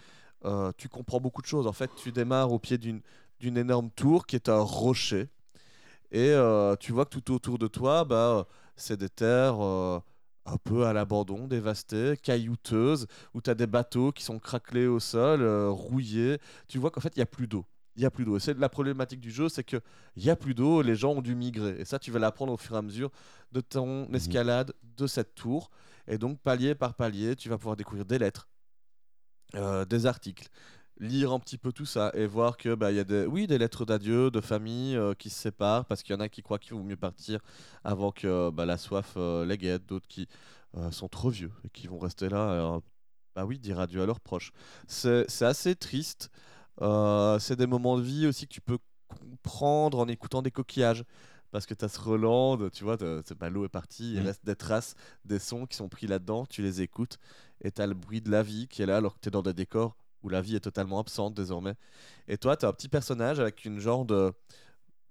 euh, tu comprends beaucoup de choses. En fait, tu démarres au pied d'une énorme tour qui est un rocher. Et euh, tu vois que tout autour de toi, bah, c'est des terres un peu à l'abandon, dévastées, caillouteuses, où tu as des bateaux qui sont craquelés au sol, rouillés. Tu vois qu'en fait, il n'y a plus d'eau. Il y a plus d'eau. Et c'est la problématique du jeu, c'est que il y a plus d'eau, les gens ont dû migrer. Et ça, tu vas l'apprendre au fur et à mesure de ton escalade de cette tour. Et donc, palier par palier, tu vas pouvoir découvrir des lettres, euh, des articles, lire un petit peu tout ça et voir que bah, il y a des, oui, des lettres d'adieu, de famille euh, qui se séparent parce qu'il y en a qui croient qu'il vaut mieux partir avant que bah, la soif euh, les guette, d'autres qui euh, sont trop vieux et qui vont rester là. bah oui, dire adieu à leurs proches. C'est assez triste. Euh, c'est des moments de vie aussi que tu peux comprendre en écoutant des coquillages. Parce que tu as ce Roland, tu vois, t'as- bah, l'eau est partie, il Mhm. reste des traces, des sons qui sont pris là-dedans, tu les écoutes, et tu as le bruit de la vie qui est là alors que tu es dans des décors où la vie est totalement absente désormais. Et toi, tu as un petit personnage avec une genre de,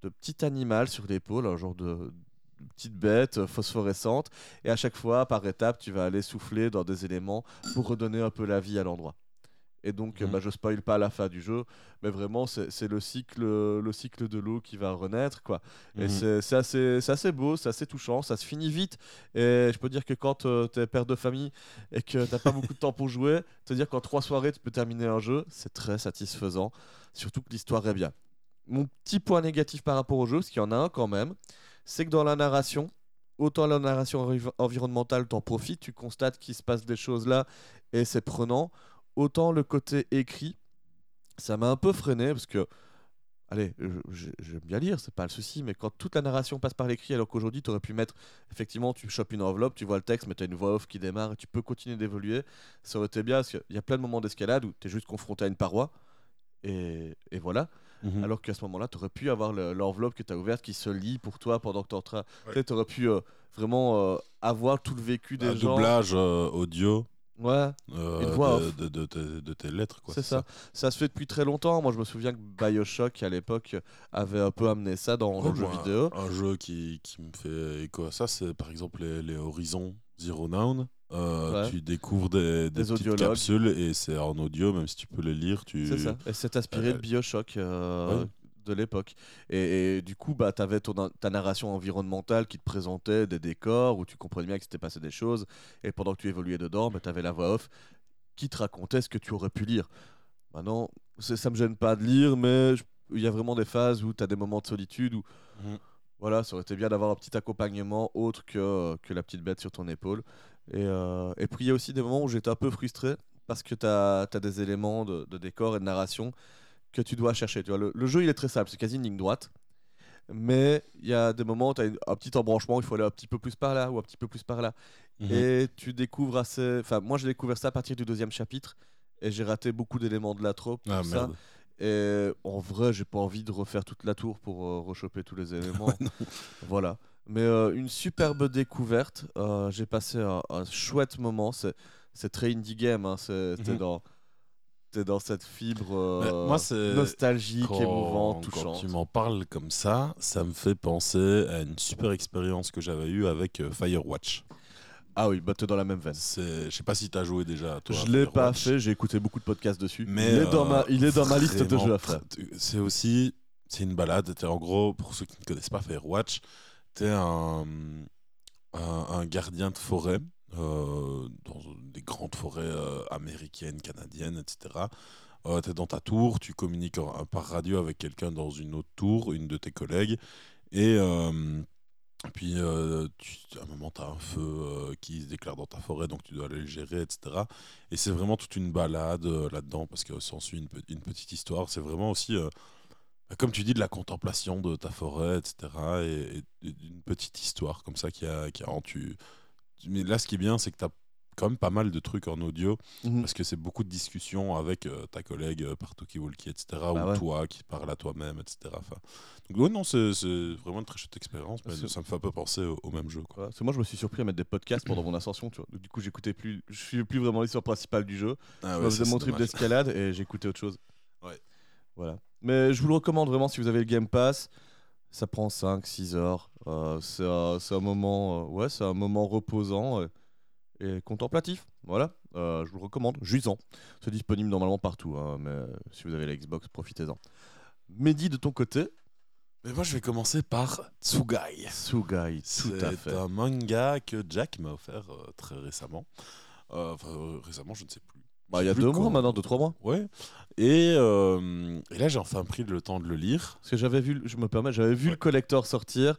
de petit animal sur l'épaule, un genre de, de petite bête euh, phosphorescente, et à chaque fois, par étape, tu vas aller souffler dans des éléments pour redonner un peu la vie à l'endroit. Et donc, euh, Mhm. bah, je spoil pas la fin du jeu, mais vraiment, c'est le cycle, le cycle de l'eau qui va renaître, quoi. Et Mhm. c'est assez, assez beau, c'est assez touchant, ça se finit vite. Et je peux dire que quand tu es père de famille et que t'as pas beaucoup de temps pour jouer, te dire qu'en trois soirées tu peux terminer un jeu, c'est très satisfaisant. Surtout que l'histoire est bien. Mon petit point négatif par rapport au jeu, parce qu'il y en a un quand même, c'est que dans la narration, autant la narration envi- environnementale t'en profites, tu constates qu'il se passe des choses là et c'est prenant, autant le côté écrit, ça m'a un peu freiné parce que Allez, j'aime bien lire, c'est pas le souci, mais quand toute la narration passe par l'écrit, alors qu'aujourd'hui, tu aurais pu mettre, effectivement, tu chopes une enveloppe, tu vois le texte, mais tu as une voix off qui démarre et tu peux continuer d'évoluer, ça aurait été bien, parce qu'il y a plein de moments d'escalade où tu es juste confronté à une paroi, et, et voilà. Mhm. Alors qu'à ce moment-là, tu aurais pu avoir le- l'enveloppe que tu as ouverte qui se lit pour toi pendant que tu es en train. Ouais. Tu aurais pu euh, vraiment euh, avoir tout le vécu des Un gens. doublage euh, audio Ouais, euh, Une voix de, de, de tes- de tes lettres. quoi, c'est ça. ça. se fait depuis très longtemps. Moi, je me souviens que Bioshock, à l'époque, avait un peu amené ça dans Ouais, le jeu vidéo. Un jeu qui, qui me fait écho à ça, c'est par exemple les, les Horizon Zero Down. Euh, Ouais. Tu découvres des, des, Des petites capsules et c'est en audio, même si tu peux les lire. Tu... C'est ça. Et c'est inspiré de euh, Bioshock euh, ouais. De l'époque. Et, et du coup, bah, tu avais ta narration environnementale qui te présentait des décors où tu comprenais bien qu'il s'était passé des choses. Et pendant que tu évoluais dedans, bah, tu avais la voix off qui te racontait ce que tu aurais pu lire. Maintenant, c'est- ça me gêne pas de lire, mais il y a vraiment des phases où tu as des moments de solitude où Mhm. voilà, ça aurait été bien d'avoir un petit accompagnement autre que, que la petite bête sur ton épaule. Et, euh, et puis il y a aussi des moments où j'étais un peu frustré parce que tu as, des éléments de, de décor et de narration que tu dois chercher. Tu vois, le, le jeu il est très simple, c'est quasi une ligne droite. Mais il y a des moments où tu as un petit embranchement, il faut aller un petit peu plus par là ou un petit peu plus par là. Mhm. Et tu découvres assez. Enfin, moi j'ai découvert ça à partir du deuxième chapitre et j'ai raté beaucoup d'éléments de la trope. Ah tout ça. merde. Et en vrai, j'ai pas envie de refaire toute la tour pour euh, rechoper tous les éléments. voilà. Mais euh, une superbe découverte. Euh, j'ai passé un, un chouette moment. C'est, très indie game. Hein. T'es, Mhm. dans, t'es dans cette fibre euh, moi, c'est nostalgique, quand, émouvante, quand touchante. tu m'en parles comme ça, ça me fait penser à une super expérience que j'avais eue avec euh, Firewatch. Ah oui, bah t'es dans la même veine. Je sais pas si t'as joué déjà. Toi, Je l'ai pas fait, j'ai écouté beaucoup de podcasts dessus. Mais il, est dans euh, ma, il est dans ma liste de jeux à faire. C'est aussi, c'est une balade. T'es en gros, pour ceux qui ne connaissent pas Firewatch, t'es un, un, un gardien de forêt euh, dans des grandes forêts euh, américaines, canadiennes, etc. Euh, t'es dans ta tour, tu communiques par radio avec quelqu'un dans une autre tour, une de tes collègues, et puis tu- à un moment tu as un feu qui se déclare dans ta forêt, donc tu dois aller le gérer, etc. Et c'est vraiment toute une balade là-dedans, parce que s'en suit une, une petite histoire. C'est vraiment aussi, bah, comme tu dis, de la contemplation de ta forêt, etc. Et, et une petite histoire comme ça qui a, qui a tu... Mais là, ce qui est bien, c'est que tu as quand même pas mal de trucs en audio, Mhm. parce que c'est beaucoup de discussions avec euh, ta collègue euh, par Talkie-Walkie, etc. ou ouais. toi qui parles à toi-même, etc. Enfin, donc, ouais, non, c'est vraiment une très chouette expérience, mais ça me fait un peu penser au, au même jeu. Quoi. Voilà. C'est moi, je me suis surpris à mettre des podcasts pendant mon ascension. Tu vois. Donc, du coup, j'écoutais plus, je suis plus vraiment l'histoire principale du jeu. Ah je faisais mon trip d'escalade et j'écoutais autre chose. Ouais. Voilà. Mais je vous le recommande vraiment si vous avez le Game Pass. Ça prend 5-6 heures. Euh, c'est un, c'est moment, euh, ouais, c'est un moment reposant et contemplatif. Voilà. Euh, je vous le recommande. Jusant. C'est disponible normalement partout. hein, mais si vous avez la Xbox, profitez-en. Mehdi, de ton côté, Mais moi, je vais commencer par Tsugai. Sugai, tout à C'est fait. un manga que Jack m'a offert euh, très récemment. Euh, Enfin, récemment, je ne sais plus. Bah, il y a deux mois maintenant, deux, trois mois. Ouais. Et, euh, et là, j'ai enfin pris le temps de le lire. Parce que j'avais vu, je me permets, j'avais vu le collector sortir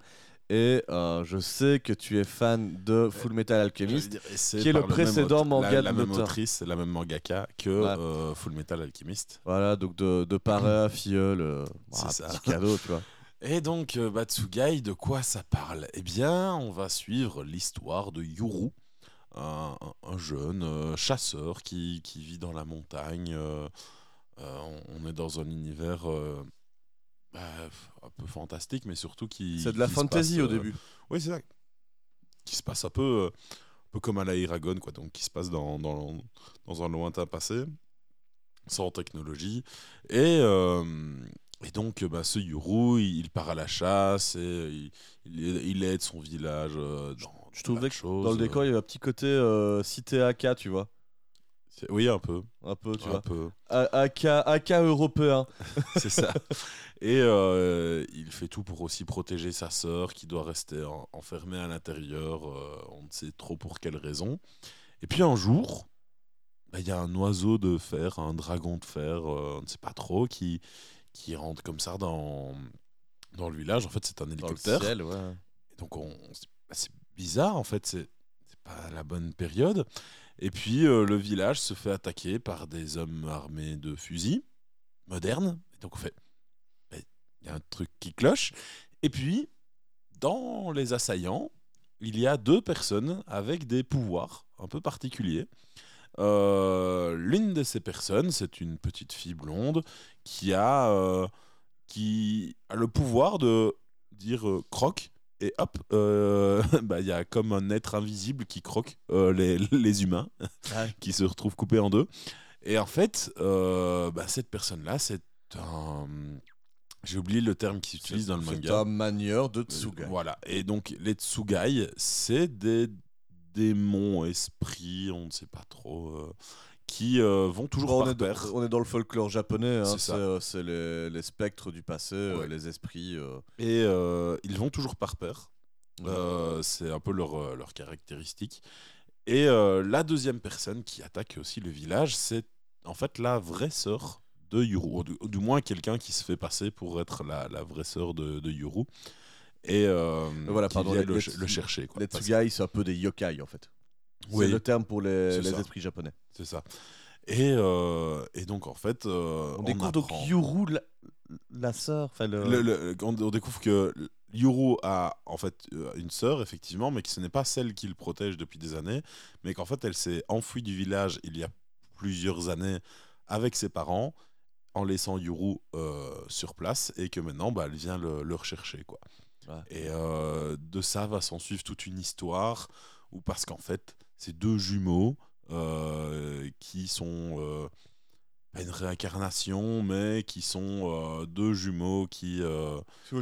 et euh, je sais que tu es fan de Full Metal Alchemist. Dire, qui est le même précédent manga la, de la même l'auteur. autrice, la même mangaka que Ouais. euh, Full Metal Alchemist. Voilà, donc de, de parrain à filleul, bah, petit cadeau, tu vois. Et donc, Batsugai, de quoi ça parle? Eh bien, on va suivre l'histoire de Yuru, un, un- un jeune euh, chasseur qui, qui vit dans la montagne. euh, euh, on, on est dans un univers bah, un peu fantastique, mais surtout qui. C'est de la fantasy passe, au début. Oui, c'est ça. Qui se passe un peu, un peu comme à la Eragon, quoi. Donc, qui se passe dans, dans, dans un lointain passé, sans technologie. Et, et donc, bah, ce Yuru, il, il part à la chasse et il, il, il aide son village euh, dans, Je dans trouvais de que dans le décor, il y avait un petit côté euh, cité AK, tu vois. Oui, un peu. Un peu, tu un vois. peu. A- AK, AK européen. c'est ça. Et euh, il fait tout pour aussi protéger sa sœur qui doit rester en- enfermée à l'intérieur. euh, on ne sait trop pour quelle raison. Et puis un jour, bah, il y a un oiseau de fer, un dragon de fer, euh, on ne sait pas trop, qui, qui rentre comme ça dans, dans le village. En fait, c'est un Dans le hélicoptère. ciel, ouais. Et donc on, on bah, c'est bizarre en fait, c'est pas la bonne période. Et puis euh, le village se fait attaquer par des hommes armés de fusils modernes. Et donc on fait, il y a un truc qui cloche. Et puis dans les assaillants, il y a deux personnes avec des pouvoirs un peu particuliers. Euh, L'une de ces personnes, c'est une petite fille blonde qui a, euh, qui a le pouvoir de dire croque et hop, euh, bah, il y a comme un être invisible qui croque euh, les, les humains, Ouais. qui se retrouvent coupés en deux. Et en fait, euh, bah, cette personne-là, c'est un... J'ai oublié le terme qu'ils utilisent dans le C'est manga. un manieur de Tsugai. Voilà. Et donc, les Tsugai, c'est des démons, esprits, on ne sait pas trop, qui euh, vont toujours Bon, on, par est dans, on est dans le folklore japonais, hein, C'est euh, les, les spectres du passé, euh, Ouais. les esprits. Et ils vont toujours par paire. C'est un peu leur, leur caractéristique. Et la deuxième personne qui attaque aussi le village, c'est en fait la vraie sœur de Yuru. Du, moins quelqu'un qui se fait passer pour être la, la vraie sœur de, de Yuru. Et euh, voilà, pardon, les- le, les le chercher. Quoi, les Tsugai, c'est un peu des yokai en fait. Oui. C'est le terme pour les, les esprits japonais. C'est ça. Et, euh, et donc, en fait, euh, On, découvre donc Yuru, la, la sœur. Enfin, le... Le- le- on, on découvre que Yuru a en fait euh, une sœur, effectivement, mais que ce n'est pas celle qui le protège depuis des années, mais qu'en fait elle s'est enfuie du village il y a plusieurs années avec ses parents, en laissant Yuru euh, sur place, et que maintenant bah, elle vient le, le rechercher. Quoi. Ouais. Et de ça va s'en suivre toute une histoire, où parce qu'en fait c'est deux jumeaux euh, qui sont... euh, pas une réincarnation, mais qui sont euh, deux jumeaux qui,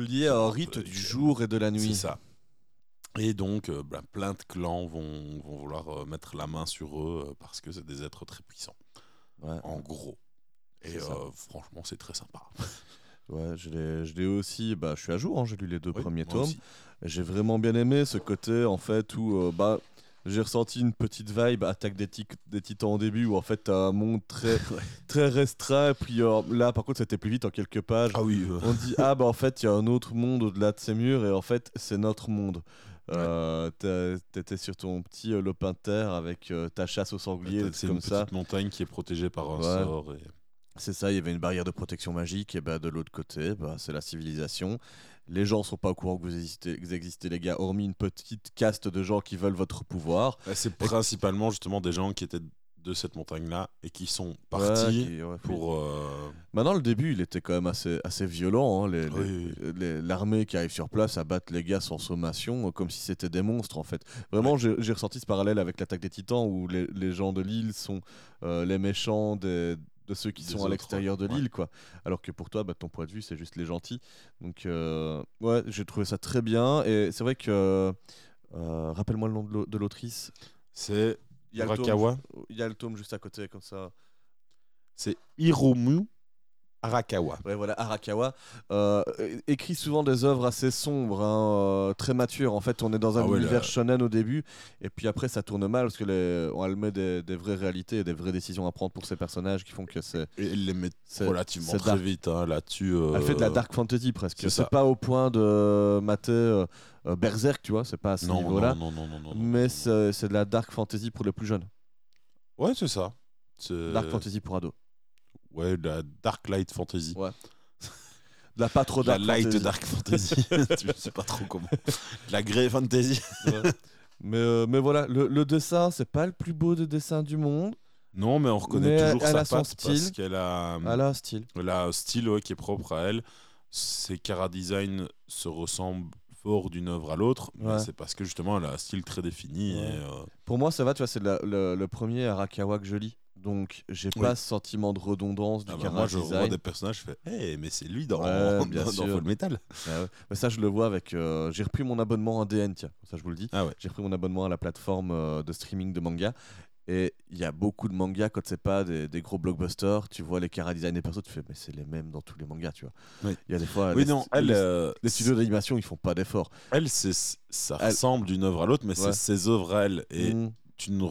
dire, un un rite du jour et de la nuit. c'est ça. Et donc, bah, plein de clans vont, vont vouloir mettre la main sur eux parce que c'est des êtres très puissants, Ouais. en gros. Et franchement, c'est très sympa. Ouais, je l'ai, je l'ai aussi. Bah, je suis à jour. hein, j'ai lu les deux Oui, premiers tomes. J'ai vraiment bien aimé ce côté en fait où euh, bah j'ai ressenti une petite vibe attaque des, tic- des titans au début où en fait t'as un monde très très restreint puis euh, là par contre c'était plus vite en quelques pages. Ah oui, euh, On dit ah bah en fait il y a un autre monde au-delà de ces murs et en fait c'est notre monde. Euh, t'as- T'étais sur ton petit euh, lopin de terre avec ta chasse au sanglier, des c'est une ça. petite montagne qui est protégée par un Ouais. sort. et- C'est ça, il y avait une barrière de protection magique, et bah, de l'autre côté, bah, c'est la civilisation. Les gens sont pas au courant que vous existez, que vous existez, les gars, hormis une petite caste de gens qui veulent votre pouvoir. Bah, c'est principalement justement des gens qui étaient de cette montagne-là et qui sont partis Ouais, qui- ouais, puis- pour. euh, Maintenant, le début, il était quand même assez, assez violent. hein, les- les- Oui, les- L'armée qui arrive sur place à battre les gars sans sommation, euh, comme si c'était des monstres en fait. Vraiment, j'ai j'ai ressenti ce parallèle avec l'attaque des titans où les, les gens de l'île sont euh, les méchants des- de ceux qui Des sont à l'extérieur de ouais. l'île, quoi. Alors que pour toi, bah, ton point de vue, c'est juste les gentils. Donc, euh, ouais, j'ai trouvé ça très bien. Et c'est vrai que. euh, Rappelle-moi le nom de l'au- de l'autrice. C'est Urakawa. Il y a le tome juste à côté, comme ça. C'est Hiromu Arakawa. Ouais, voilà, Arakawa euh, écrit souvent des œuvres assez sombres, hein, euh, très matures. En fait, on est dans un Ah ouais, univers là- shonen au début, et puis après, ça tourne mal parce que les, on elle met des, des vraies réalités et des vraies décisions à prendre pour ces personnages qui font que c'est. Et elle les met relativement très dark. vite hein, là-dessus. euh, Elle fait de la dark fantasy presque. c'est pas au point de mater Berserk, tu vois, c'est pas à ce Non, niveau-là. non, non, non, non, non, Mais c'est de la dark fantasy pour les plus jeunes. Ouais, c'est ça. C'est- Dark fantasy pour ados. Ouais, de la dark light fantasy. Ouais. De la pas trop De la dark light fantasy. dark fantasy. Je sais pas trop comment. De la grey fantasy. Ouais. mais, euh, mais voilà, le, le dessin, c'est pas le plus beau des dessins du monde. Non, mais on reconnaît Mais toujours elle sa a son patte parce style. qu'elle a, Elle a un style. elle a un style ouais, qui est propre à elle. Ses cara design se ressemblent fort d'une œuvre à l'autre, mais Ouais. c'est parce que justement elle a un style très défini. Ouais. Et, euh, Pour moi, ça va, tu vois, c'est la- le, le premier Arakawa que je lis. Donc, j'ai Oui. pas ce sentiment de redondance du ah bah, moi je design. des personnages, je fais Hey, mais c'est lui dans, Ouais, bien dans, dans sûr. Full Metal. Ah ouais. Mais ça, je le vois avec. euh, j'ai repris mon abonnement à DN, tiens, ça je vous le dis. Ah. J'ai repris mon abonnement à la plateforme euh, de streaming de manga. Et il y a beaucoup de mangas, quand c'est pas des, des gros blockbusters, tu vois les chara design des persos, tu fais, mais c'est les mêmes dans tous les mangas, tu vois. Il Oui. y a des fois. Oui, les, non, elle, les, euh, les studios d'animation, ils font pas d'efforts. elle ça Elle- ressemble d'une œuvre à l'autre, mais c'est ses œuvres à elle. Et Mm, tu ne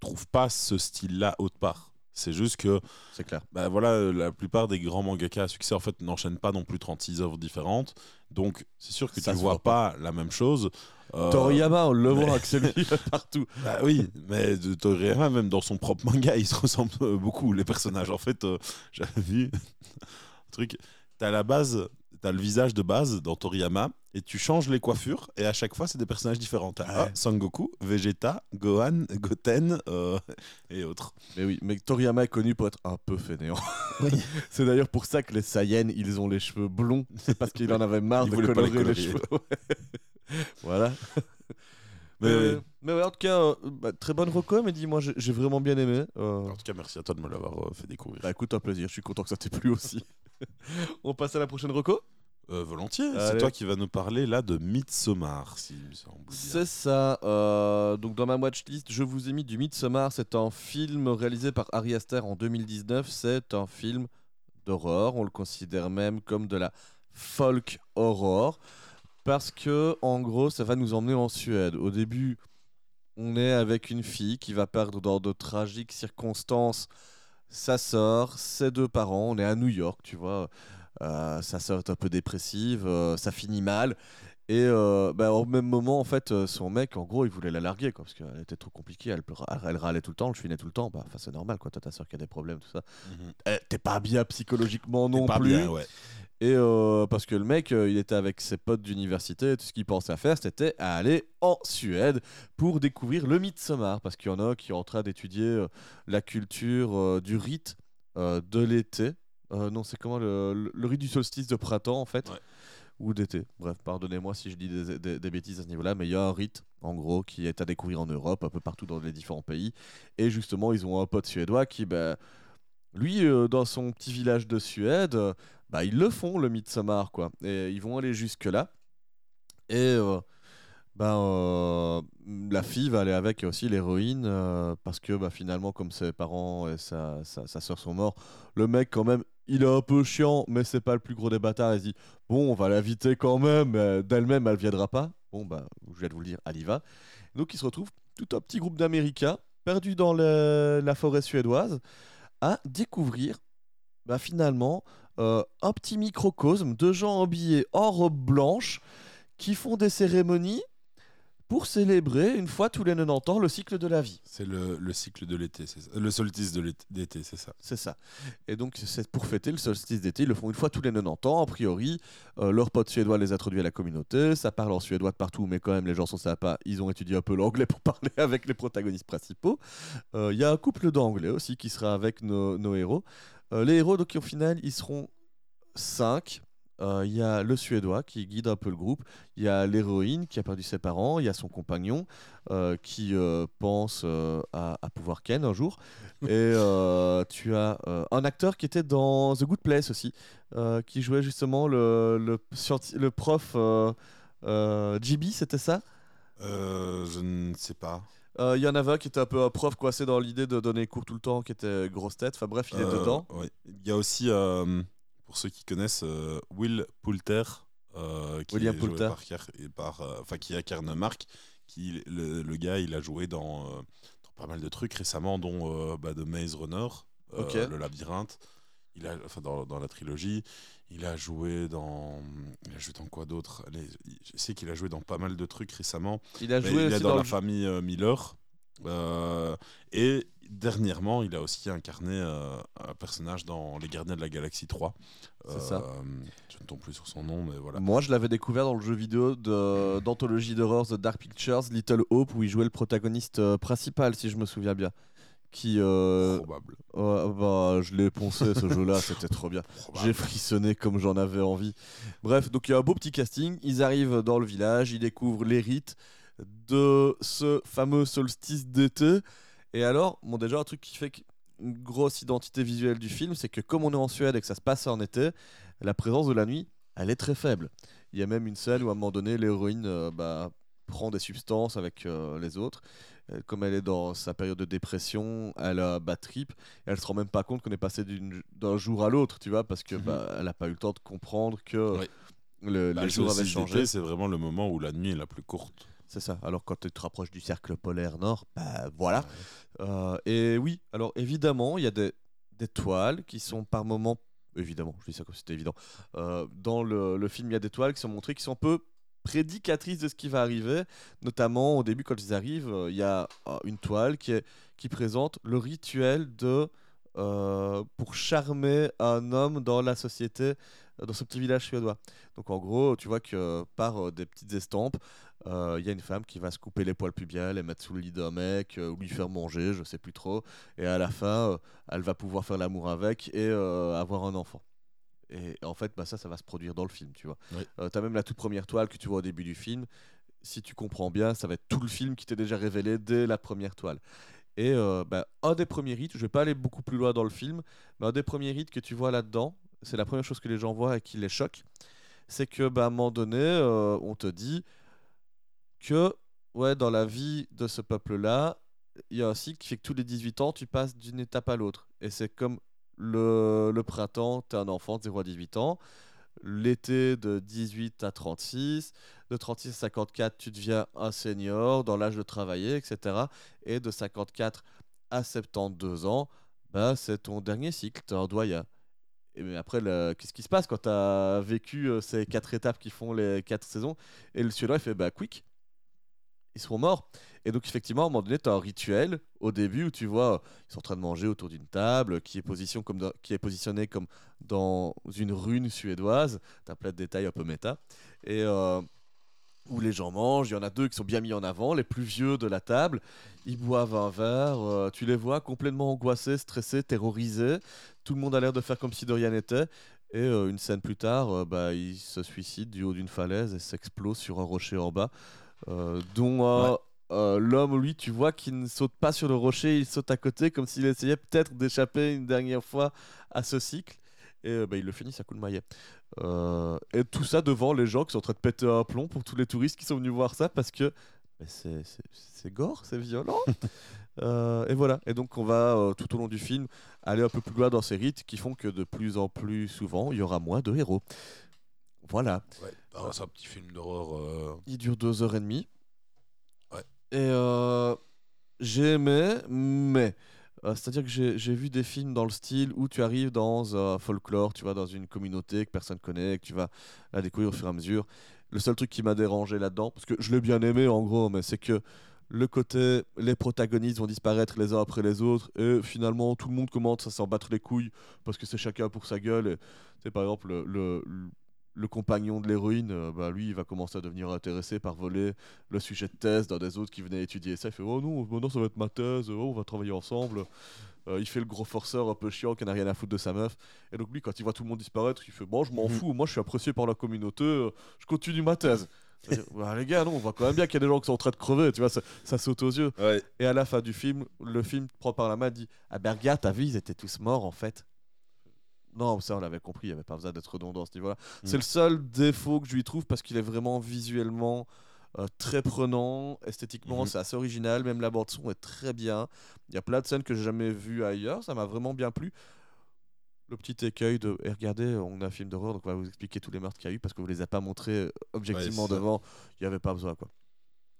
retrouves pas ce style-là autre part. C'est juste que c'est clair. bah voilà, la plupart des grands mangaka à succès en fait n'enchaînent pas non plus 36 œuvres différentes. Donc c'est sûr que Ça tu se vois pas la même chose. Euh, Toriyama, on le mais- voit lui partout. bah oui, mais de Toriyama, même dans son propre manga, ils se ressemblent euh, beaucoup, les personnages. En fait, euh, j'avais vu un truc. T'as la base, t'as le visage de base dans Toriyama, et tu changes les coiffures, et à chaque fois, c'est des personnages différents. T'as Ouais. ah, Sangoku, Vegeta, Gohan, Goten, euh, et autres. Mais oui, mais Toriyama est connu pour être un peu fainéant. c'est d'ailleurs pour ça que les Saiyans, ils ont les cheveux blonds. C'est parce qu'il en avait marre de les colorer les, cheveux. Voilà. Mais Euh, oui. mais ouais, en tout cas, euh, bah, très bonne reco, mais dis-moi, j'ai j'ai vraiment bien aimé. Euh, En tout cas, merci à toi de me l'avoir euh, fait découvrir. bah écoute, un plaisir, je suis content que ça t'ait plu aussi. On passe à la prochaine reco Euh, volontiers, c'est Allez. toi qui vas nous parler là de Midsommar, s'il me semble. bien. C'est ça. euh, donc dans ma watchlist, je vous ai mis du Midsommar. C'est un film réalisé par Ari Aster en 2019. C'est un film d'horreur. On le considère même comme de la folk horror parce que en gros, ça va nous emmener en Suède. Au début, on est avec une fille qui va perdre dans de tragiques circonstances sa sœur, ses deux parents. On est à New York, tu vois. Euh, sa sœur est un peu dépressive, euh, ça finit mal. Et euh, bah, au même moment, en fait, euh, son mec, en gros, il voulait la larguer, quoi, parce qu'elle était trop compliquée, elle, elle râlait tout le temps, elle chuinait tout le temps. Bah, c'est normal, quoi, t'as ta soeur qui a des problèmes, tout ça. Mhm. Eh, T'es pas bien psychologiquement non pas plus. bien, ouais. Et euh, parce que le mec, euh, il était avec ses potes d'université, tout ce qu'il pensait à faire, c'était à aller en Suède pour découvrir le Midsommar, parce qu'il y en a qui sont en train d'étudier la culture du rite de l'été. Non, c'est comment le, le- le rite du solstice de printemps, en fait, Ouais. Ou d'été. Bref, pardonnez-moi si je dis des, bêtises à ce niveau-là, mais il y a un rite, en gros, qui est à découvrir en Europe, un peu partout dans les différents pays. Et justement, ils ont un pote suédois qui, ben, lui, euh, dans son petit village de Suède, bah, ils le font, le Midsommar, quoi. Et ils vont aller jusque-là. Et euh, bah, euh, la fille va aller avec aussi l'héroïne, euh, parce que bah, finalement, comme ses parents et sa, sa, sa soeur sont morts, le mec, quand même, il est un peu chiant, mais c'est pas le plus gros des bâtards. Il se dit, bon, on va l'inviter quand même, mais d'elle-même, elle viendra pas. Bon, bah, je viens de vous le dire, elle y va. Donc, il se retrouve tout un petit groupe d'Américains, perdus dans la forêt suédoise, à découvrir bah, finalement euh, un petit microcosme de gens habillés en robe blanche qui font des cérémonies pour célébrer une fois tous les 90 ans le cycle de la vie. C'est le, le cycle de l'été, c'est ça. Le solstice de d'été, c'est ça. C'est ça. Et donc, c'est pour fêter le solstice d'été. Ils le font une fois tous les 90 ans. A priori, euh, leur pote suédois les introduit à la communauté. Ça parle en suédois de partout, mais quand même, les gens sont sympas. Ils ont étudié un peu l'anglais pour parler avec les protagonistes principaux. Euh, Il y a un couple d'anglais aussi qui sera avec nos, nos héros. Euh, les héros, donc, au final, ils seront 5. Il y a le Suédois qui guide un peu le groupe. Il y a l'héroïne qui a perdu ses parents. Il y a son compagnon euh, qui euh, pense euh, à, à pouvoir Ken un jour. Et euh, tu as euh, un acteur qui était dans The Good Place aussi, euh, qui jouait justement le, le, prof euh, euh, GB, c'était ça? Euh, je ne sais pas. Euh, Il y en avait un qui était un peu un prof coincé dans l'idée de donner cours tout le temps, qui était grosse tête. Enfin bref, il est Euh, dedans. ouais. Il y a aussi euh, pour ceux qui connaissent euh, Will Poulter, euh, qui William est joué Poulter. par, et par, euh, enfin qui incarne Marc, qui le, le gars, il a joué dans, dans pas mal de trucs récemment, dont bah, de Maze Runner, le labyrinthe. Il a, enfin, dans, dans la trilogie, il a joué dans, il a joué dans quoi d'autre? Je sais qu'il a joué dans pas mal de trucs récemment. Il a joué il est dans, dans la le- famille Miller. Euh, et dernièrement, il a aussi incarné euh, un personnage dans Les Gardiens de la Galaxie 3. C'est ça. Je ne tombe plus sur son nom, mais voilà. Moi, je l'avais découvert dans le jeu vidéo de- d'anthologie d'horreur The Dark Pictures, Little Hope, où il jouait le protagoniste euh, principal, si je me souviens bien. Qui, euh, Probable. bah, je l'ai poncé ce jeu-là, c'était trop bien. Probable. J'ai frissonné comme j'en avais envie. Bref, donc il y a un beau petit casting. Ils arrivent dans le village, ils découvrent les rites de ce fameux solstice d'été. Et alors, bon, déjà, un truc qui fait une grosse identité visuelle du film, c'est que comme on est en Suède et que ça se passe en été, la présence de la nuit, elle est très faible. Il y a même une scène où à un moment donné, l'héroïne euh, bah, prend des substances avec euh, les autres. Euh, Comme elle est dans sa période de dépression, elle a bad trip. Et elle se rend même pas compte qu'on est passé d'un jour à l'autre, tu vois, parce que Mhm. bah, elle a pas eu le temps de comprendre que le, Bah, les jours avaient changé. C'est vraiment le moment où la nuit est la plus courte. C'est ça. Alors quand tu te rapproches du cercle polaire nord, bah voilà. Euh, et oui, alors évidemment, il y a des, des toiles qui sont par moments, évidemment, je dis ça comme c'était évident, Euh, dans le, le film, il y a des toiles qui sont montrées qui sont un peu prédicatrices de ce qui va arriver. Notamment au début, quand ils arrivent, euh, il y a euh, une toile qui, est, qui présente le rituel de... euh, pour charmer un homme dans la société, dans ce petit village suédois. Donc en gros, tu vois que par des petites estampes, euh, il y a une femme qui va se couper les poils pubiens, les mettre sous le lit d'un mec, euh, ou lui faire manger, je sais plus trop. Et à la fin, euh, elle va pouvoir faire l'amour avec et euh, avoir un enfant. Et en fait, bah, ça, ça va se produire dans le film, tu vois. Oui. Euh, T'as même la toute première toile que tu vois au début du film. Si tu comprends bien, ça va être tout le film qui t'est déjà révélé dès la première toile. Et euh, bah, un des premiers rites, je vais pas aller beaucoup plus loin dans le film, mais un des premiers rites que tu vois là-dedans, c'est la première chose que les gens voient et qui les choque, c'est que bah, à un moment donné, euh, on te dit que ouais, dans la vie de ce peuple-là, il y a un cycle qui fait que tous les 18 ans, tu passes d'une étape à l'autre. Et c'est comme le, le printemps, tu es un enfant de 0 à 18 ans. L'été de 18 à 36, de 36 à 54, tu deviens un senior dans l'âge de travailler, etc. Et de 54 à 72 ans, bah, c'est ton dernier cycle, tu es un doyen. Et mais après, qu'est-ce qui se passe quand tu as vécu euh, ces quatre étapes qui font les quatre saisons? Et le Suédois, il fait bah, quick, ils seront morts. Et donc, effectivement, à un moment donné, tu as un rituel au début où tu vois, ils sont en train de manger autour d'une table qui est, position comme dans- positionnée comme dans une rune suédoise. Tu as plein de détails un peu méta. Et euh, où les gens mangent, il y en a deux qui sont bien mis en avant, les plus vieux de la table. Ils boivent un verre, euh, tu les vois complètement angoissés, stressés, terrorisés. Tout le monde a l'air de faire comme si de rien n'était. Et euh, une scène plus tard, euh, bah, ils se suicident du haut d'une falaise et s'explosent sur un rocher en bas, dont euh, euh, l'homme, lui, tu vois qu'il ne saute pas sur le rocher, il saute à côté comme s'il essayait peut-être d'échapper une dernière fois à ce cycle. Et euh, bah, ils le finissent à coup de maillet. Euh, et tout ça devant les gens qui sont en train de péter un plomb pour tous les touristes qui sont venus voir ça parce que c'est- c'est c'est gore, c'est violent. Euh, et voilà. Et donc on va euh, tout au long du film aller un peu plus loin dans ces rites qui font que de plus en plus souvent il y aura moins de héros. Voilà. Ouais. Ah, c'est un petit film d'horreur. euh, Il dure deux heures et demie. Ouais. Et euh, j'ai aimé, mais euh, c'est-à-dire que j'ai vu des films dans le style où tu arrives dans un folklore, tu vas dans une communauté que personne connaît, que tu vas la découvrir au fur et à mesure. Le seul truc qui m'a dérangé là-dedans, parce que je l'ai bien aimé en gros, mais c'est que le côté les protagonistes vont disparaître les uns après les autres et finalement tout le monde commence à s'en battre les couilles parce que c'est chacun pour sa gueule. Et, par exemple, le, le, le compagnon de l'héroïne, euh, bah, lui, il va commencer à devenir intéressé par voler le sujet de thèse d'un des autres qui venait étudier ça. Il fait Oh non, maintenant ça va être ma thèse, oh, on va travailler ensemble. Euh, il fait le gros forceur un peu chiant qui n'a rien à foutre de sa meuf. Et donc, lui, quand il voit tout le monde disparaître, il fait Bon, je m'en Mhm. fous, moi je suis apprécié par la communauté, euh, je continue ma thèse. Bah, les gars, non, on voit quand même bien qu'il y a des gens qui sont en train de crever, tu vois, ça, ça saute aux yeux. Ouais. Et à la fin du film, le film prend par la main dit Ah ben regarde, t'as vu, ils étaient tous morts en fait. Non, ça on l'avait compris, il n'y avait pas besoin d'être redondant à ce niveau-là. C'est le seul défaut que je lui trouve parce qu'il est vraiment visuellement euh, très prenant, esthétiquement Mhm. c'est assez original, même la bande son est très bien. Il y a plein de scènes que j'ai jamais vues ailleurs, ça m'a vraiment bien plu. le petit écueil de et regardez, on a un film d'horreur, donc on va vous expliquer tous les meurtres qu'il y a eu parce que vous les a pas montrés euh, objectivement Ouais, devant. Il n'y avait pas besoin, quoi.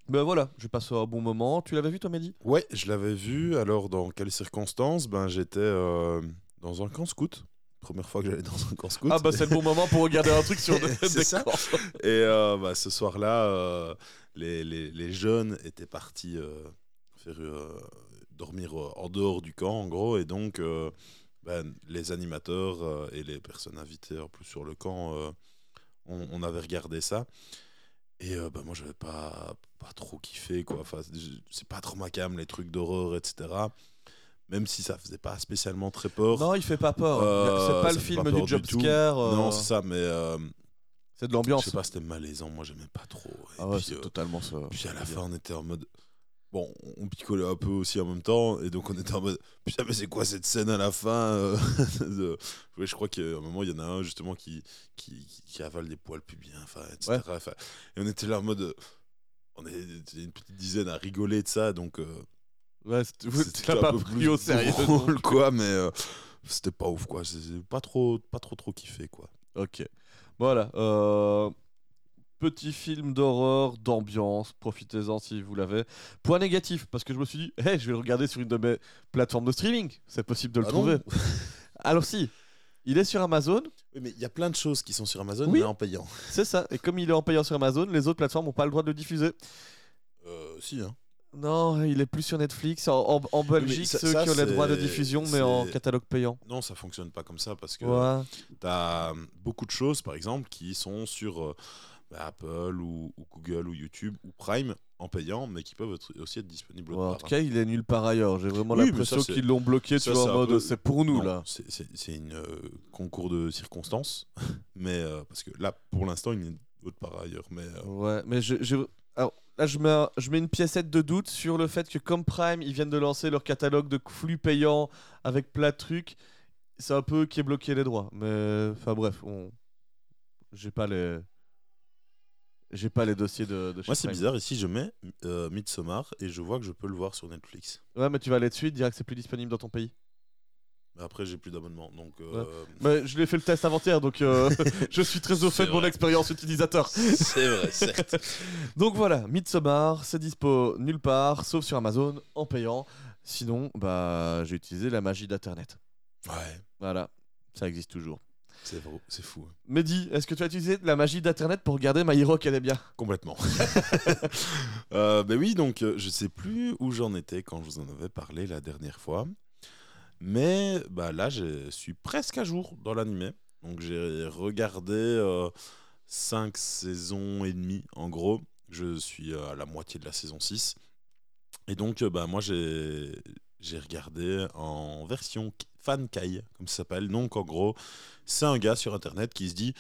Ben voilà, je passe un bon moment. Tu l'avais vu, toi, Mehdi? Ouais, je l'avais vu. Alors, dans quelles circonstances? Ben, j'étais euh, dans un camp scout. Première fois que j'allais dans un camp scout. Ah, bah c'est le bon moment pour regarder un truc sur ça. d'écran. Et euh, bah, ce soir-là, euh, les, les- les jeunes étaient partis euh, faire, dormir en dehors du camp, en gros. Et donc, ben, les animateurs et les personnes invitées en plus sur le camp, on, on avait regardé ça. Et bah, moi, j'avais pas, pas trop kiffé. Quoi. Enfin, c'est pas trop ma cam, les trucs d'horreur, etc. Même si ça faisait pas spécialement très peur. Non, il fait pas peur. Euh, c'est pas le film pas du du jump tout. scare. euh, Non, c'est ça, mais euh, c'est de je l'ambiance. sais pas, c'était malaisant. Moi, j'aimais pas trop. Et Ah ouais, c'est euh, totalement ça. puis à la fin, on était en mode. Bon, on picolait un peu aussi en même temps, et donc on était en mode Putain, mais c'est quoi cette scène à la fin de- Ouais, je crois qu'à un moment, il y en a un justement qui, qui, qui- qui avale des poils pubiens, enfin, etc. Ouais. Et on était là en mode. On était une petite dizaine à rigoler de ça, donc. Ouais, tu c'était l'as un pas pris plus au sérieux. drôle, quoi, mais euh, c'était pas ouf, quoi. C'est pas trop, pas trop, trop kiffé, quoi. Ok. Voilà. euh, Petit film d'horreur, d'ambiance, profitez-en si vous l'avez. Point négatif, parce que je me suis dit, hey, je vais le regarder sur une de mes plateformes de streaming. C'est possible de le Ah trouver. Alors si, il est sur Amazon, Oui, mais il y a plein de choses qui sont sur Amazon, Oui. mais en payant. c'est ça. Et comme il est en payant sur Amazon, les autres plateformes n'ont pas le droit de le diffuser. Euh, si, hein. Non, il est plus sur Netflix. En, en- en Belgique, ça- ceux ça, qui ont les droits de diffusion, mais en catalogue payant. Non, ça fonctionne pas comme ça parce que Ouais. tu as beaucoup de choses, par exemple, qui sont sur euh, bah, Apple ou, ou Google ou YouTube ou Prime en payant, mais qui peuvent être- aussi être disponibles Ouais, en tout cas, il est nulle part ailleurs. J'ai vraiment Oui, l'impression qu'ils l'ont bloqué, ça, tu vois, c'est en mode peu- c'est pour nous Non, là. C'est une euh, concours de circonstances, mais euh, parce que là, pour l'instant, il n'est autre part ailleurs. Mais euh, Ouais, mais je, je- alors, là, je mets, un- je mets une piécette de doute sur le fait que, comme Prime, ils viennent de lancer leur catalogue de flux payants avec plein de trucs. C'est un peu qui est bloqué les droits. Mais, enfin, bref, on... j'ai pas les. J'ai pas les dossiers de, de chez moi, c'est bizarre. Ici, je mets euh, Midsommar et je vois que je peux le voir sur Netflix. Ouais, mais tu vas aller dessus, dire que c'est plus disponible dans ton pays. Mais après, j'ai plus d'abonnement, donc. euh, Mais je l'ai fait le test avant-hier, donc euh, je suis très au fait de mon expérience utilisateur. c'est vrai, certes. Donc voilà, Midsommar, c'est dispo nulle part, sauf sur Amazon, en payant. Sinon, bah, j'ai utilisé la magie d'Internet. Ouais, Voilà, ça existe toujours. c'est fou, c'est fou. hein. Mehdi, est-ce que tu as utilisé la magie d'Internet pour regarder My Hero Academia? Complètement. euh, ben oui, donc euh, je sais plus où j'en étais quand je vous en avais parlé la dernière fois. Mais bah, là, je suis presque à jour dans l'animé. Donc j'ai regardé 5 saisons et demie en gros. Je suis à la moitié de la saison 6. Et donc euh, bah, moi j'ai regardé en version Kai, comme ça s'appelle. Donc en gros, c'est un gars sur internet qui se dit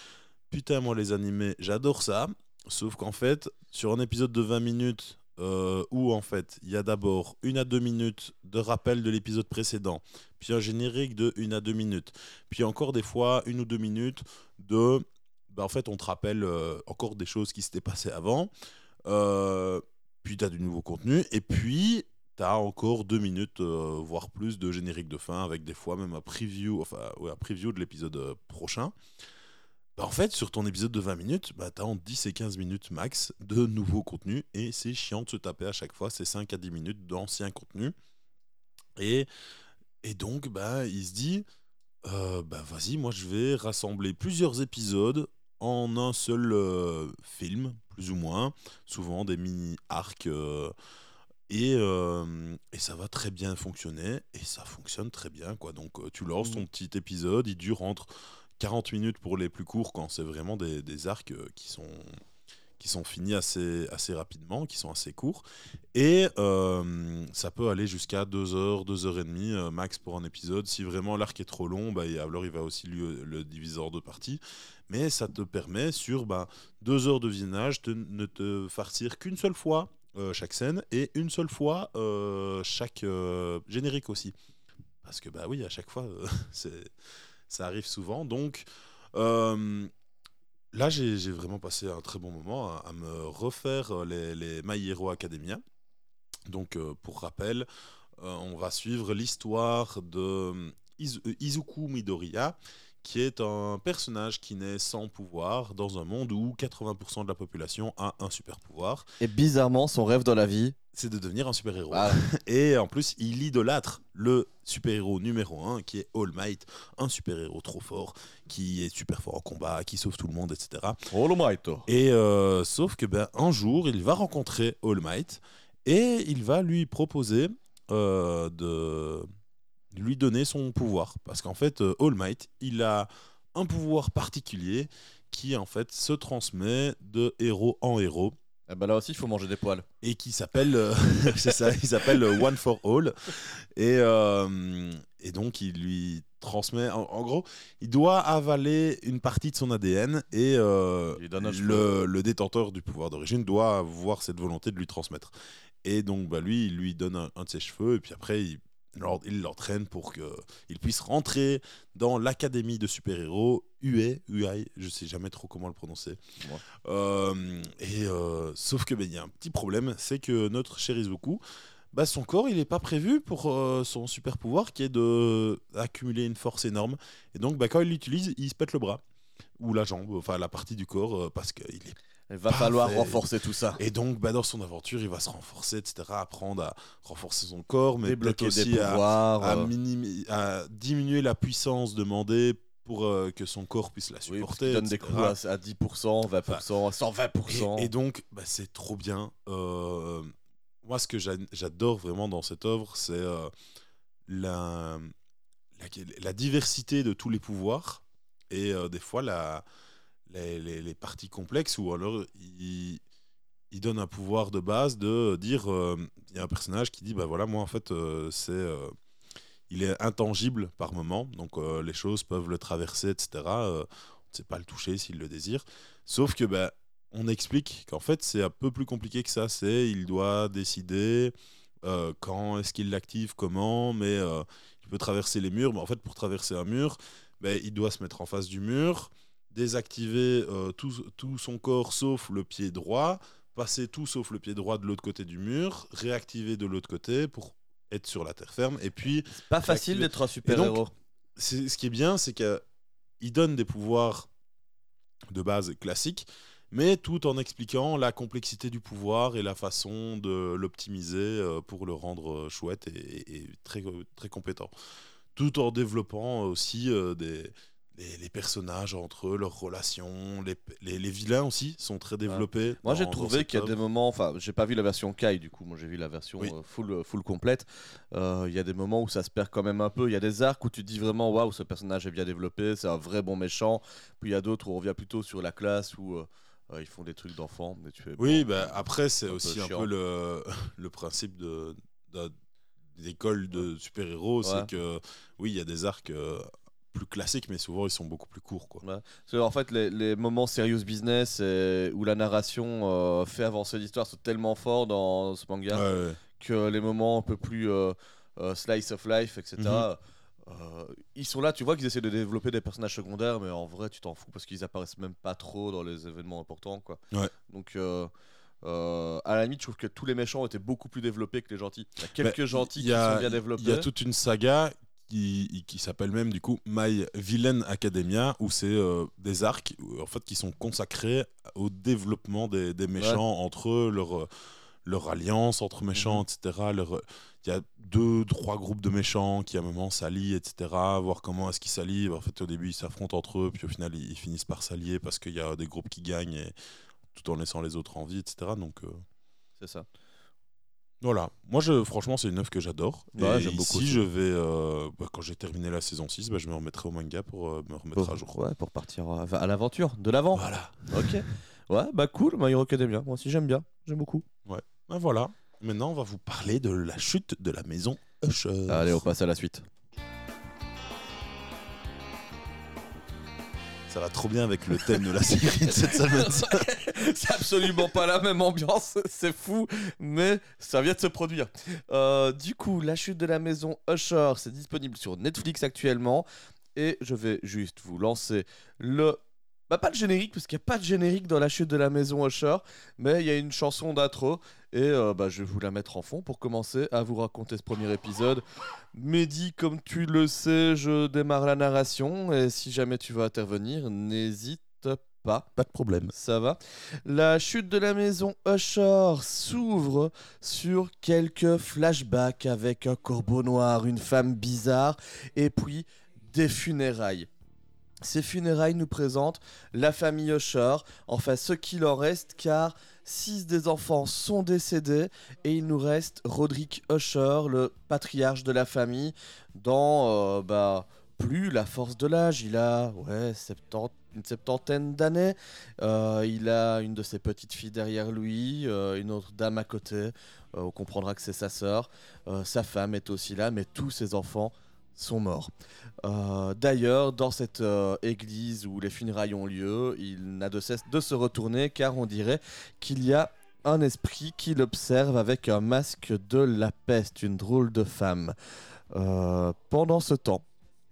Putain, moi les animés, j'adore ça. Sauf qu'en fait, sur un épisode de 20 minutes, euh, où en fait, il y a d'abord une à deux minutes de rappel de l'épisode précédent, puis un générique de une à deux minutes, puis encore des fois une ou deux minutes de. Bah, en fait, on te rappelle euh, encore des choses qui s'étaient passées avant. Euh, puis tu as du nouveau contenu. Et puis, tu as encore deux minutes, euh, voire plus, de générique de fin, avec des fois même un preview, enfin, un preview de l'épisode prochain. Bah, en fait, sur ton épisode de 20 minutes, bah, tu as entre 10 et 15 minutes max de nouveau contenu. Et c'est chiant de se taper à chaque fois ces 5 à 10 minutes d'ancien contenu. Et, et donc, bah, il se dit, euh, bah, vas-y, moi je vais rassembler plusieurs épisodes en un seul euh, film, plus ou moins, souvent des mini-arcs. euh, et, euh, et ça va très bien fonctionner, et ça fonctionne très bien. quoi. Donc tu lances ton petit épisode, il dure entre 40 minutes pour les plus courts, quand c'est vraiment des, arcs euh, qui sont, qui sont finis assez, assez rapidement, qui sont assez courts. Et euh, ça peut aller jusqu'à 2 heures, 2 heures et demie euh, max pour un épisode. Si vraiment l'arc est trop long, bah, alors il va aussi le diviser en deux parties. Mais ça te permet sur bah, 2 heures de visionnage de ne te farcir qu'une seule fois chaque scène et une seule fois chaque générique aussi. Parce que bah oui, à chaque fois, c'est ça arrive souvent. Donc euh, là, j'ai vraiment passé un très bon moment à, me refaire euh, les, les My Hero Academia. Donc, euh, pour rappel, on va suivre l'histoire de Iz- Izuku Midoriya, qui est un personnage qui naît sans pouvoir dans un monde où 80% de la population a un super pouvoir. Et bizarrement, son rêve dans la vie. C'est de devenir un super-héros. Voilà. Et en plus, il idolâtre le super-héros numéro 1, qui est All Might, un super-héros trop fort, qui est super fort en combat, qui sauve tout le monde, etc. Le might. Et euh, sauf que ben, un jour, il va rencontrer All Might et il va lui proposer euh, de lui donner son pouvoir. Parce qu'en fait, euh, All Might, il a un pouvoir particulier qui en fait se transmet de héros en héros Eh ben là aussi, il faut manger des poils. et qui s'appelle euh, c'est ça il s'appelle One for All. Et euh, et donc il lui transmet en, en gros il doit avaler une partie de son ADN et euh, le, détenteur du pouvoir d'origine doit avoir cette volonté de lui transmettre. Et donc bah lui il lui donne un, un de ses cheveux et puis après il il l'entraîne pour qu'il puisse rentrer dans l'académie de super-héros UE, UI, je sais jamais trop comment le prononcer. Euh, et euh, sauf que ben, il y a un petit problème, c'est que notre cher Izuku, bah, son corps il n'est pas prévu pour euh, son super pouvoir qui est de accumuler une force énorme. Et donc bah, quand il l'utilise, il se pète le bras ou la jambe, enfin la partie du corps parce qu'il est Il va Parfait. falloir renforcer tout ça. et donc, bah, dans son aventure, il va se renforcer, etc., apprendre à renforcer son corps, mais peut-être Débloquer aussi des à, pouvoirs. à euh, minimi- à diminuer la puissance demandée pour euh, que son corps puisse la oui, supporter. qu'il donne des coups à, à 10%, 20%, 120%. Et, et donc, bah, c'est trop bien. Euh, moi, ce que j'a- j'adore vraiment dans cette œuvre, c'est euh, la, la, la diversité de tous les pouvoirs et des fois la, les, les- parties complexes où alors il, il donne un pouvoir de base de dire euh, il y a un personnage qui dit bah voilà moi en fait euh, c'est euh, il est intangible par moment donc les choses peuvent le traverser etc on ne sait pas le toucher s'il le désire. Sauf que bah, on explique qu'en fait c'est un peu plus compliqué que ça. C'est il doit décider quand est-ce qu'il l'active comment mais il peut traverser les murs mais en fait pour traverser un mur ben, il doit se mettre en face du mur désactiver euh, tout, tout son corps sauf le pied droit, passer tout sauf le pied droit de l'autre côté du mur, réactiver de l'autre côté pour être sur la terre ferme. Et puis, C'est pas facile d'être un super-héros. c'est- ce qui est bien, c'est qu'il donne des pouvoirs de base classiques, mais tout en expliquant la complexité du pouvoir et la façon de l'optimiser euh, pour le rendre euh, chouette et, et très, très compétent. Tout en développant aussi des, les, les personnages entre eux, leurs relations, les, les, les vilains aussi sont très développés. Moi, j'ai trouvé qu'il y a des moments, enfin, j'ai pas vu la version Kai, du coup, moi j'ai vu la version Oui. euh, full, euh, full complète. Euh, Il y a des moments où ça se perd quand même un peu. Il y a des arcs où tu te dis vraiment, waouh, ce personnage est bien développé, c'est un vrai bon méchant. Puis il y a d'autres où on revient plutôt sur la classe où euh, ils font des trucs fais, Oui, bon, bah, après, c'est aussi un peu le, le principe de, de- d'école de super-héros. Ouais. C'est que, oui, il y a des arcs euh, plus classiques, mais souvent ils sont beaucoup plus courts. Quoi. Parce que, en fait, les, les moments serious business et où la narration euh, fait avancer l'histoire sont tellement forts dans ce manga. Ouais, ouais. que les moments un peu plus euh, euh, slice of life, etc. Mhm. ils sont là, tu vois qu'ils essaient de développer des personnages secondaires, mais en vrai, tu t'en fous parce qu'ils apparaissent même pas trop dans les événements importants, quoi. Donc, euh, à la limite, je trouve que tous les méchants étaient beaucoup plus développés que les gentils. Il y a quelques Bah, gentils il qui y a- sont bien développés. Il y a toute une saga qui, qui s'appelle même du coup My Villain Academia, où c'est euh, des arcs euh, en fait, qui sont consacrés au développement des, des méchants entre eux, leur, euh, leur alliance entre méchants, etc. Leur, il y a deux, trois groupes de méchants qui à un moment s'allient, etc. Voir comment est-ce qu'ils s'allient. En fait, au début, ils s'affrontent entre eux, puis au final, ils, ils finissent par s'allier parce qu'il y a des groupes qui gagnent, et, tout en laissant les autres en vie, etc. Donc euh, C'est ça. Voilà, moi je, franchement c'est une œuvre que j'adore. Ouais, et j'aime beaucoup je vais, euh, bah, quand j'ai terminé la saison 6, bah, je me remettrai au manga pour euh, me remettre Pour, à jour. ouais, pour partir à, à l'aventure, de l'avant. Voilà, Ok. Ouais, bah cool, My Hero Academia. Moi aussi, j'aime bien. J'aime beaucoup. Bah, voilà. Maintenant on va vous parler de la chute de la maison Usher. Allez, on passe à la suite. Ça va trop bien avec le thème de la série de cette semaine. c'est absolument pas la même ambiance, c'est fou, mais ça vient de se produire. Euh, du coup, La chute de la maison Usher, c'est disponible sur Netflix actuellement, et je vais juste vous lancer le... Bah pas le générique, parce qu'il n'y a pas de générique dans La chute de la maison Usher, mais il y a une chanson d'intro, Et euh, bah, je vais vous la mettre en fond pour commencer à vous raconter ce premier épisode. Mehdi, comme tu le sais, je démarre la narration et si jamais tu veux intervenir, n'hésite pas. Pas de problème. Ça va. La chute de la maison Usher s'ouvre sur quelques flashbacks avec un corbeau noir, une femme bizarre et puis des funérailles. Ces funérailles nous présentent la famille Usher, enfin ce qu'il en reste car six des enfants sont décédés et il nous reste Roderick Usher, le patriarche de la famille, dans euh, bah, plus la force de l'âge. Il a ouais, 70 une septantaine d'années. Euh, il a une de ses petites filles derrière lui, euh, une autre dame à côté. Euh, on comprendra que c'est sa sœur. Sa femme est aussi là, mais tous ses enfants sont morts. D'ailleurs, dans cette église où les funérailles ont lieu, il n'a de cesse de se retourner car on dirait qu'il y a un esprit qui l'observe avec un masque de la peste, une drôle de femme. Pendant ce temps,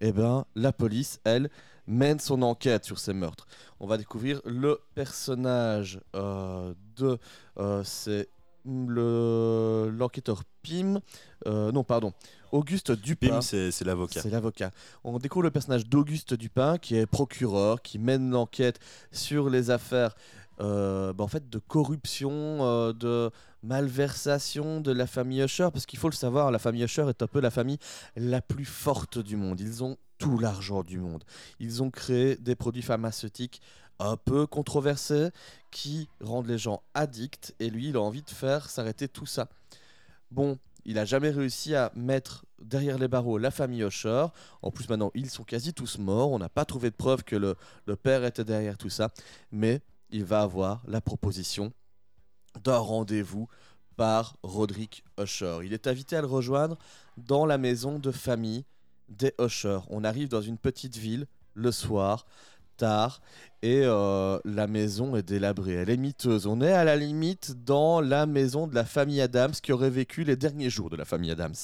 eh ben, la police, elle, mène son enquête sur ces meurtres. On va découvrir le personnage euh, de euh, c'est le l'enquêteur Pim, euh, non pardon, Auguste Dupin. Pim, c'est c'est l'avocat. C'est l'avocat. On découvre le personnage d'Auguste Dupin, qui est procureur, qui mène l'enquête sur les affaires euh, bah, en fait, de corruption, euh, de malversation de la famille Usher. Parce qu'il faut le savoir, la famille Usher est un peu la famille la plus forte du monde. Ils ont tout l'argent du monde. Ils ont créé des produits pharmaceutiques un peu controversés qui rendent les gens addicts. Et lui, il a envie de faire s'arrêter tout ça. Bon, il n'a jamais réussi à mettre derrière les barreaux la famille Usher. En plus, maintenant, ils sont quasi tous morts. On n'a pas trouvé de preuve que le, le père était derrière tout ça. Mais il va avoir la proposition d'un rendez-vous par Roderick Usher. Il est invité à le rejoindre dans la maison de famille des Usher. On arrive dans une petite ville le soir, tard, et euh, la maison est délabrée. Elle est miteuse. On est à la limite dans la maison de la famille Adams qui aurait vécu les derniers jours de la famille Adams.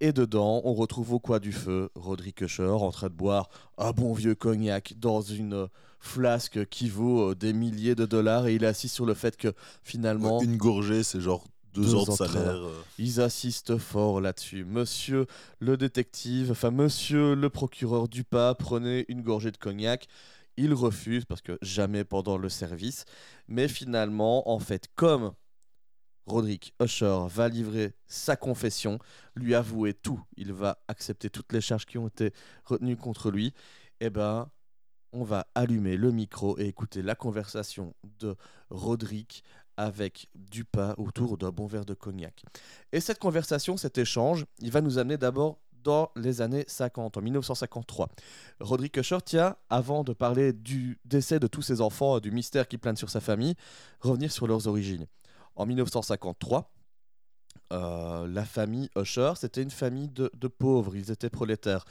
Et dedans, on retrouve au coin du feu Roderick Usher en train de boire un bon vieux cognac dans une flasque qui vaut euh, des milliers de dollars et il est assis sur le fait que finalement Une gorgée, c'est genre deux, Deux ans de salaire. euh. ils assistent fort là-dessus. Monsieur le détective, enfin monsieur le procureur du pas, prenez une gorgée de cognac. Il refuse parce que jamais pendant le service. Mais finalement, en fait, comme Roderick Usher va livrer sa confession, lui avouer tout, il va accepter toutes les charges qui ont été retenues contre lui, eh ben, on va allumer le micro et écouter la conversation de Roderick avec Dupas autour d'un bon verre de cognac. Et cette conversation, cet échange, il va nous amener d'abord dans les années 50, en 1953. Roderick Usher avant de parler du décès de tous ses enfants, du mystère qui plane sur sa famille, revenir sur leurs origines. En 1953, euh, la famille Usher, c'était une famille de, de pauvres, ils étaient prolétaires.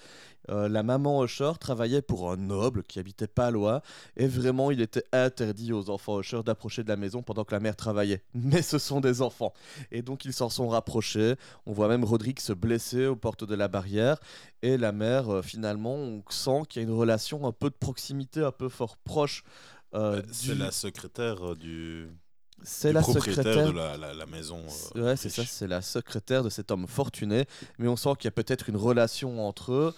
Euh, la maman Usher travaillait pour un noble qui habitait pas loin, et vraiment il était interdit aux enfants Usher d'approcher de la maison pendant que la mère travaillait. Mais ce sont des enfants, et donc ils s'en sont rapprochés. On voit même Roderick se blesser aux portes de la barrière, et la mère, euh, finalement, on sent qu'il y a une relation un peu de proximité, un peu fort proche. euh, C'est du- la secrétaire du, c'est la secrétaire de la, la- la maison. euh, Ouais, c'est ça, c'est la secrétaire de cet homme fortuné, mais on sent qu'il y a peut-être une relation entre eux.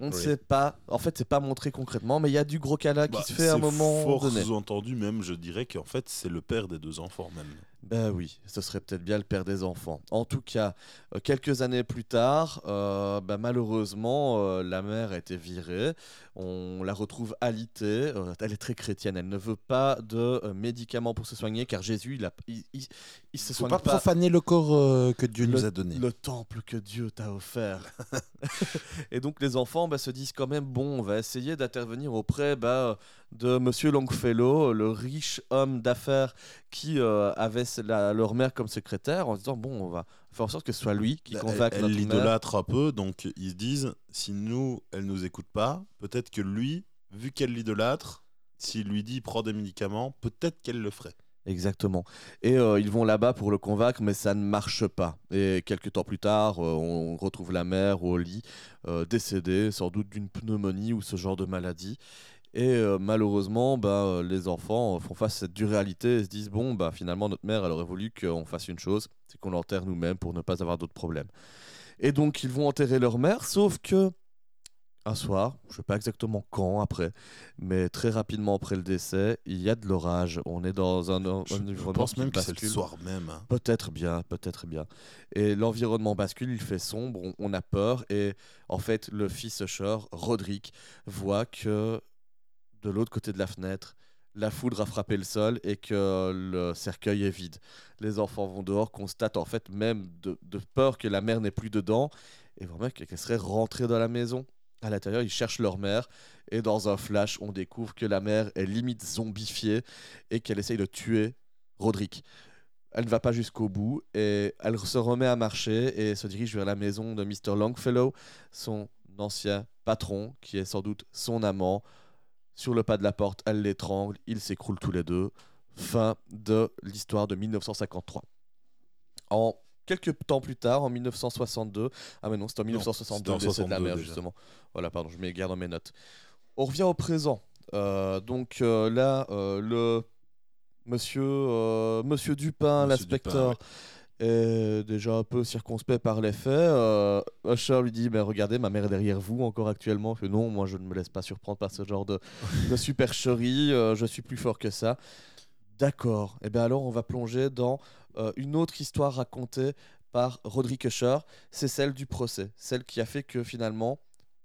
On ne Oui. sait pas, en fait, c'est pas montré concrètement, mais il y a du gros câlin qui Bah, se fait à un moment fort donné. sous-entendu même, je dirais qu'en fait, c'est le père des deux enfants même. Ben oui, ce serait peut-être bien le père des enfants. En tout cas, euh, quelques années plus tard, euh, ben malheureusement, euh, la mère a été virée. On la retrouve alitée. euh, elle est très chrétienne. Elle ne veut pas de médicaments pour se soigner, car Jésus, il, a, il, il- il se soigne pas pas profaner le corps que Dieu le, nous a donné. le temple que Dieu t'a offert. et donc les enfants bah, se disent quand même, bon, on va essayer d'intervenir auprès bah, de Monsieur Longfellow, le riche homme d'affaires qui euh, avait la- leur mère comme secrétaire, en se disant, bon, on va faire en sorte que ce soit lui qui Bah, convainque elle l'idolâtre un peu, donc ils se disent si nous, elle nous écoute pas, peut-être que lui, vu qu'elle l'idolâtre, s'il lui dit prends des médicaments, peut-être qu'elle le ferait. Exactement. Et euh, ils vont là-bas pour le convaincre, mais ça ne marche pas. Et quelques temps plus tard, euh, on retrouve la mère au lit, euh, décédée, sans doute d'une pneumonie ou ce genre de maladie. Et euh, malheureusement, bah, euh, les enfants euh, font face à cette dure réalité et se disent bon, bah, finalement, notre mère, elle aurait voulu qu'on fasse une chose, c'est qu'on l'enterre nous-mêmes pour ne pas avoir d'autres problèmes. Et donc, ils vont enterrer leur mère, sauf que un soir, je ne sais pas exactement quand après, mais très rapidement après le décès, il y a de l'orage. On est dans un, un Je, je environnement pense qui même que c'est le soir même. hein. Peut-être bien, peut-être bien. Et l'environnement bascule, il fait sombre, on, on a peur. Et en fait, le fils Usher, Roderick, voit que de l'autre côté de la fenêtre, la foudre a frappé le sol et que le cercueil est vide. Les enfants vont dehors, constatent en fait même de, peur que la mère n'est plus dedans et vraiment qu'elle serait rentrée dans la maison. À l'intérieur, ils cherchent leur mère et dans un flash, on découvre que la mère est limite zombifiée et qu'elle essaye de tuer Roderick. Elle ne va pas jusqu'au bout et elle se remet à marcher et se dirige vers la maison de Mr. Longfellow, son ancien patron, qui est sans doute son amant. Sur le pas de la porte, elle l'étrangle, ils s'écroulent tous les deux. Fin de l'histoire de 1953. En quelques temps plus tard, en 1962, ah mais non, c'est en 1962 c'était le en décès de la 62 mère déjà. justement. Voilà, pardon, je m'égare dans mes notes. On revient au présent. Euh, donc euh, là, euh, le monsieur, monsieur Dupin, l'inspecteur, est déjà un peu circonspect par les faits. Euh, Usher lui dit, mais regardez, ma mère est derrière vous encore actuellement. Non, moi je ne me laisse pas surprendre par ce genre de, de supercherie, euh, je suis plus fort que ça. D'accord. Et bien alors on va plonger dans euh, une autre histoire racontée par Roderick Usher. C'est celle du procès, celle qui a fait que finalement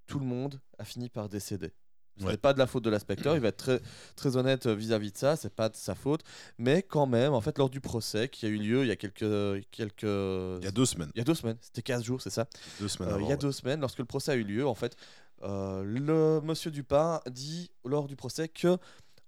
tout le monde a fini par décéder. Ce Ouais. n'est pas de la faute de l'inspecteur, il va être très, très honnête euh, vis-à-vis de ça, c'est pas de sa faute, mais quand même, en fait, lors du procès qui a eu lieu il y a quelques, quelques... Il y a deux semaines. il y a deux semaines, c'était 15 jours, c'est ça Deux semaines euh, avant, il y a ouais. deux semaines, lorsque le procès a eu lieu, en fait, euh, le monsieur Dupin dit lors du procès que,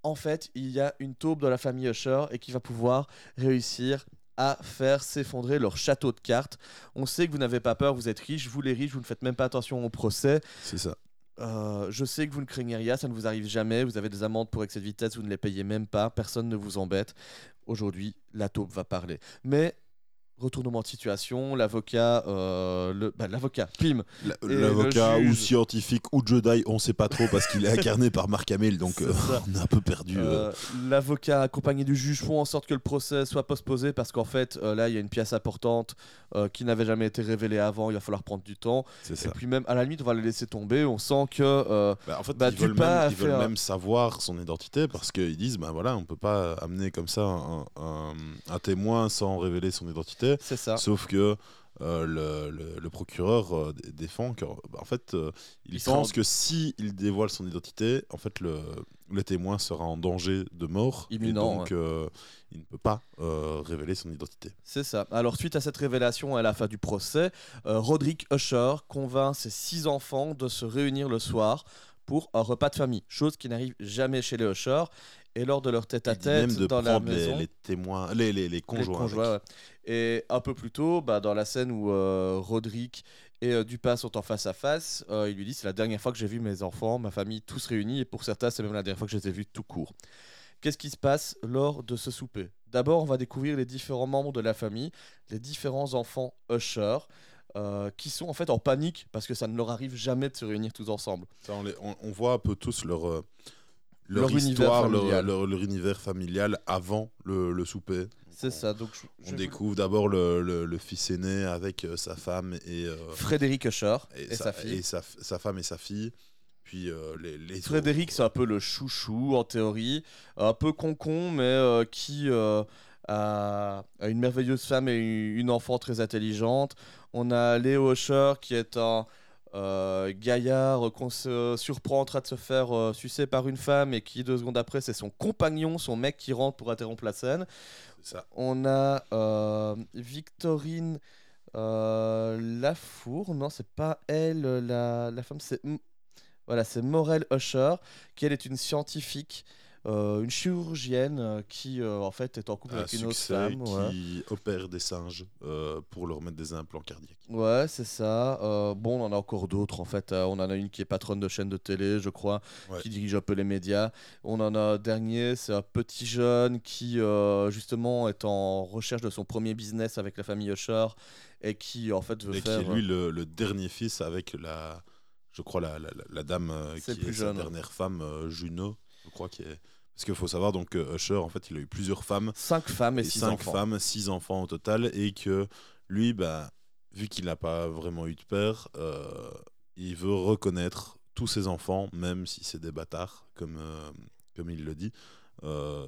en fait, il y a une taupe dans la famille Usher et qui va pouvoir réussir à faire s'effondrer leur château de cartes. On sait que vous n'avez pas peur, vous êtes riches, vous les riches, vous ne faites même pas attention au procès. C'est ça. Euh, je sais que vous ne craignez rien, ça ne vous arrive jamais, vous avez des amendes pour excès de vitesse, vous ne les payez même pas, personne ne vous embête. Aujourd'hui, la taupe va parler. Mais, retournement de situation, l'avocat, euh, le, bah, l'avocat, Pim, L'avocat ou scientifique ou Jedi, on sait pas trop parce qu'il est incarné par Mark Hamill, donc euh, on est un peu perdu. euh. L'avocat accompagné du juge font en sorte que le procès soit postposé parce qu'en fait, là, il y a une pièce importante qui n'avait jamais été révélée avant. Il va falloir prendre du temps. c'est Et puis même, à la limite, on va le laisser tomber. On sent que... Bah, en fait, bah, ils, veulent a même, ils veulent même savoir son identité parce qu'ils disent bah voilà, on peut pas amener comme ça un, un- un témoin sans révéler son identité. C'est ça. Sauf que euh, le, le- le procureur euh, défend que, bah, en fait, euh, il, pense en- que si il dévoile son identité, en fait, le, le témoin sera en danger de mort. Imminent, Et donc, il ne peut pas révéler son identité. C'est ça. Alors, suite à cette révélation à la fin du procès, Roderick Usher convainc ses six enfants de se réunir le soir pour un repas de famille, chose qui n'arrive jamais chez les Usher. Et lors de leur tête-à-tête de dans la prendre les, maison, les témoins, les, les, les Les conjoints. conjoints, avec. ouais. Et un peu plus tôt, bah, dans la scène où euh, Roderick et euh, Dupin sont en face à face, euh, il lui dit c'est la dernière fois que j'ai vu mes enfants, ma famille, tous réunis, et pour certains, c'est même la dernière fois que je les ai vus tout court. Qu'est-ce qui se passe lors de ce souper? D'abord, on va découvrir les différents membres de la famille, les différents enfants Usher, euh, qui sont en fait en panique parce que ça ne leur arrive jamais de se réunir tous ensemble. Ça, on, les- on- on voit un peu tous leur, euh, leur, histoire, leur, leur- leur univers familial avant le, le souper. C'est ça. Donc, je- On je découvre d'abord le, le- le fils aîné avec euh, sa femme et, euh, Frédéric Usher et, et, sa, fille. et sa, sa femme et sa fille. Puis euh, les, les Frédéric, c'est un peu le chouchou en théorie, un peu concon, mais euh, qui a, une merveilleuse femme et une enfant très intelligente. On a Léo Usher qui est un euh, gaillard qu'on se surprend en train de se faire euh, sucer par une femme et qui deux secondes après c'est son compagnon, son mec qui rentre pour interrompre la scène. ça. On a euh, Victorine Lafour, non, c'est pas elle, la, la femme, c'est. Voilà, c'est Morel Usher, qui elle est une scientifique, euh, une chirurgienne euh, qui euh, en fait est en couple Un avec une autre femme. ouais. qui opère des singes euh, pour leur mettre des implants cardiaques. Ouais, c'est ça. Bon, on en a encore d'autres en fait. On en a une qui est patronne de chaîne de télé, je crois, Ouais. qui dirige un peu les médias. On en a un dernier, c'est un petit jeune qui justement est en recherche de son premier business avec la famille Usher et qui en fait veut Et qui faire. est lui le, le dernier fils avec la, je crois, la, la, la- la dame qui est jeune, sa ouais. dernière femme, Juno, je crois. Qui est... Parce qu'il faut savoir, donc, euh, Usher, en fait, il a eu plusieurs femmes. Cinq femmes et et six cinq enfants. femmes, six enfants au total, et que lui, bah, vu qu'il n'a pas vraiment eu de père, euh, il veut reconnaître tous ses enfants, même si c'est des bâtards, comme, euh, comme il le dit. Euh,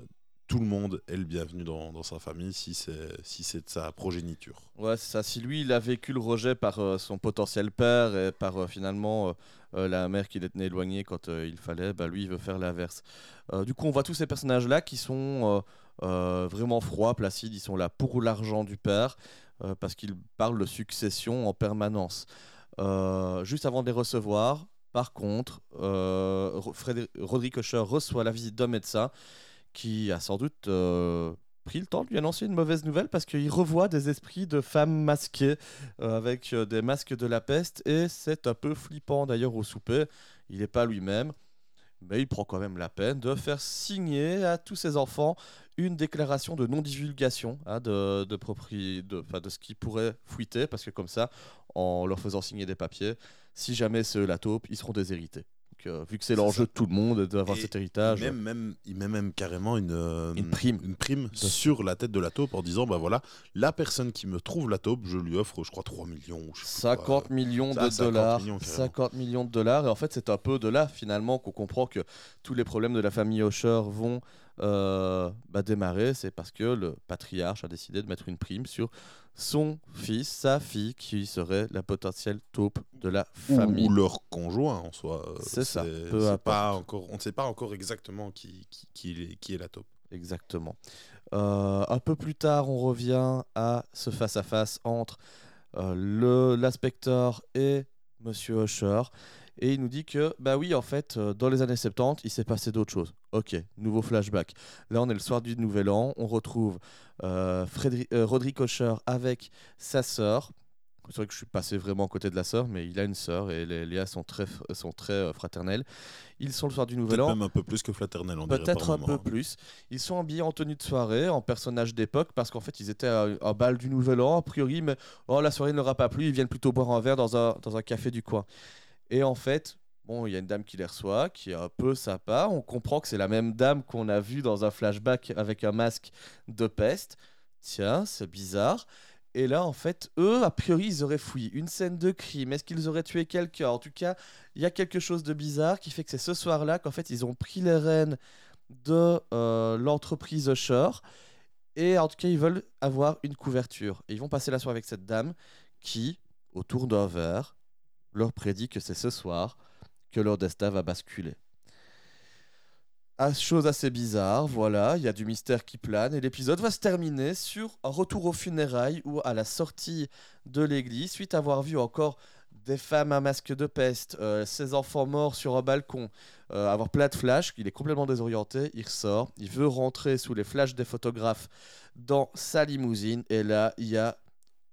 tout le monde est le bienvenu dans, sa famille si c'est de sa progéniture. Ouais, c'est ça. Si lui, il a vécu le rejet par euh, son potentiel père et par euh, finalement euh, la mère qui l'était éloignée quand il fallait, bah, lui, il veut faire l'inverse. Du coup, on voit tous ces personnages-là qui sont vraiment froids, placides. Ils sont là pour l'argent du père parce qu'ils parlent de succession en permanence. Juste avant de les recevoir, par contre, Ro- Frédé- Roderick Usher reçoit la visite d'un médecin qui a sans doute euh, pris le temps de lui annoncer une mauvaise nouvelle parce qu'il revoit des esprits de femmes masquées euh, avec euh, des masques de la peste et c'est un peu flippant d'ailleurs au souper. Il n'est pas lui-même, mais il prend quand même la peine de faire signer à tous ses enfants une déclaration de non-divulgation hein, de, ce qui pourrait fuiter parce que comme ça, en leur faisant signer des papiers, si jamais c'est la taupe, ils seront déshérités. Euh, vu que c'est l'enjeu de tout le monde d'avoir Et cet héritage, Il met même, il met même carrément une, euh, Une prime. une prime sur la tête de la taupe en disant bah voilà, la personne qui me trouve la taupe, je lui offre, je crois, 3 millions. ou je sais plus quoi. 50 millions de 50 dollars. millions, carrément. 50 millions de dollars. Et en fait, c'est un peu de là, finalement, qu'on comprend que tous les problèmes de la famille Usher vont euh, bah, démarrer. C'est parce que le patriarche a décidé de mettre une prime sur son fils, sa fille, qui serait la potentielle taupe de la famille. ou leur conjoint en soi. euh, C'est ça, peu pas encore, on ne sait pas encore exactement qui, qui, qui est, qui est la taupe. Exactement. Euh, un peu plus tard, on revient à ce face-à-face entre euh, le l'inspecteur et Monsieur Usher. Et il nous dit que, bah oui, en fait, euh, dans les années 70, il s'est passé d'autres choses. Ok, nouveau flashback. Là, on est le soir du Nouvel An. On retrouve euh, euh, Usher avec sa sœur. C'est vrai que je suis passé vraiment à côté de la sœur, mais il a une sœur et les liens sont très, sont très euh, fraternels. Ils sont le soir du Nouvel Peut-être An. même un peu plus que fraternel, on dirait Peut-être un moment, peu hein. plus. Ils sont habillés en tenue de soirée, en personnage d'époque, parce qu'en fait, ils étaient à un bal du Nouvel An, a priori, mais oh, la soirée ne leur a pas plu, ils viennent plutôt boire un verre dans un, dans un café du coin. Et en fait, bon, il y a une dame qui les reçoit, qui est un peu sympa. On comprend que c'est la même dame qu'on a vue dans un flashback avec un masque de peste. Tiens, c'est bizarre. Et là, en fait, eux, a priori, ils auraient fouillé une scène de crime. Est-ce qu'ils auraient tué quelqu'un? En tout cas, il y a quelque chose de bizarre qui fait que c'est ce soir-là qu'en fait, ils ont pris les rênes de euh, l'entreprise Usher. Et en tout cas, ils veulent avoir une couverture. Et ils vont passer la soirée avec cette dame qui, autour d'un verre, leur prédit que c'est ce soir que leur destin va basculer. Ah, chose assez bizarre, voilà, il y a du mystère qui plane et l'épisode va se terminer sur un retour aux funérailles ou à la sortie de l'église, suite à avoir vu encore des femmes à masque de peste, euh, ses enfants morts sur un balcon, euh, avoir plein de flashs, il est complètement désorienté, il ressort, il veut rentrer sous les flashs des photographes dans sa limousine et là il y a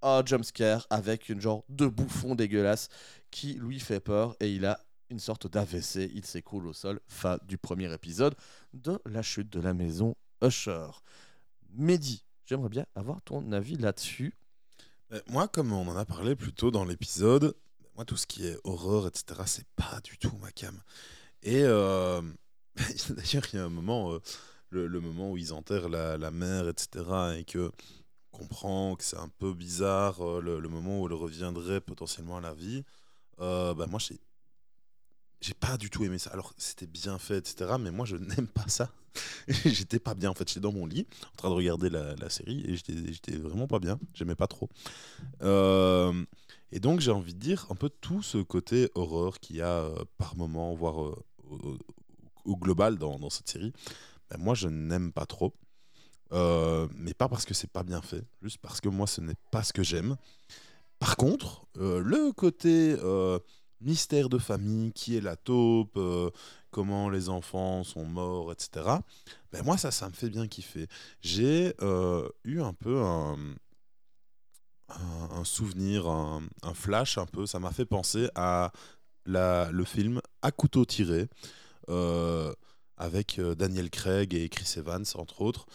un jumpscare avec une genre de bouffon dégueulasse qui lui fait peur et il a une sorte d'AVC, il s'écroule au sol, fin du premier épisode de la chute de la maison Usher. Mehdi, j'aimerais bien avoir ton avis là-dessus. Euh, Moi, comme on en a parlé plus tôt dans l'épisode, moi, tout ce qui est horreur, etc., c'est pas du tout ma cam. Et euh, d'ailleurs, il y a un moment, euh, le, moment où ils enterrent la, mère, etc., et que comprend que c'est un peu bizarre, le, le moment où elle reviendrait potentiellement à la vie, euh, bah, moi, j'ai pas du tout aimé ça. Alors, c'était bien fait, etc., mais moi, je n'aime pas ça. j'étais pas bien, en fait. J'étais dans mon lit, en train de regarder la, série, et j'étais vraiment pas bien. J'aimais pas trop. Euh, et donc, j'ai envie de dire un peu tout ce côté horreur qu'il y a euh, par moment, voire euh, au, global dans, cette série, ben, moi, je n'aime pas trop. Mais pas parce que c'est pas bien fait, juste parce que moi, ce n'est pas ce que j'aime. Par contre, euh, le côté euh, mystère de famille, qui est la taupe, euh, comment les enfants sont morts, etc. Ben moi, ça, ça me fait bien kiffer. J'ai eu un peu un, souvenir, un, flash un peu. Ça m'a fait penser à la, le film À couteau tiré, avec Daniel Craig et Chris Evans, entre autres.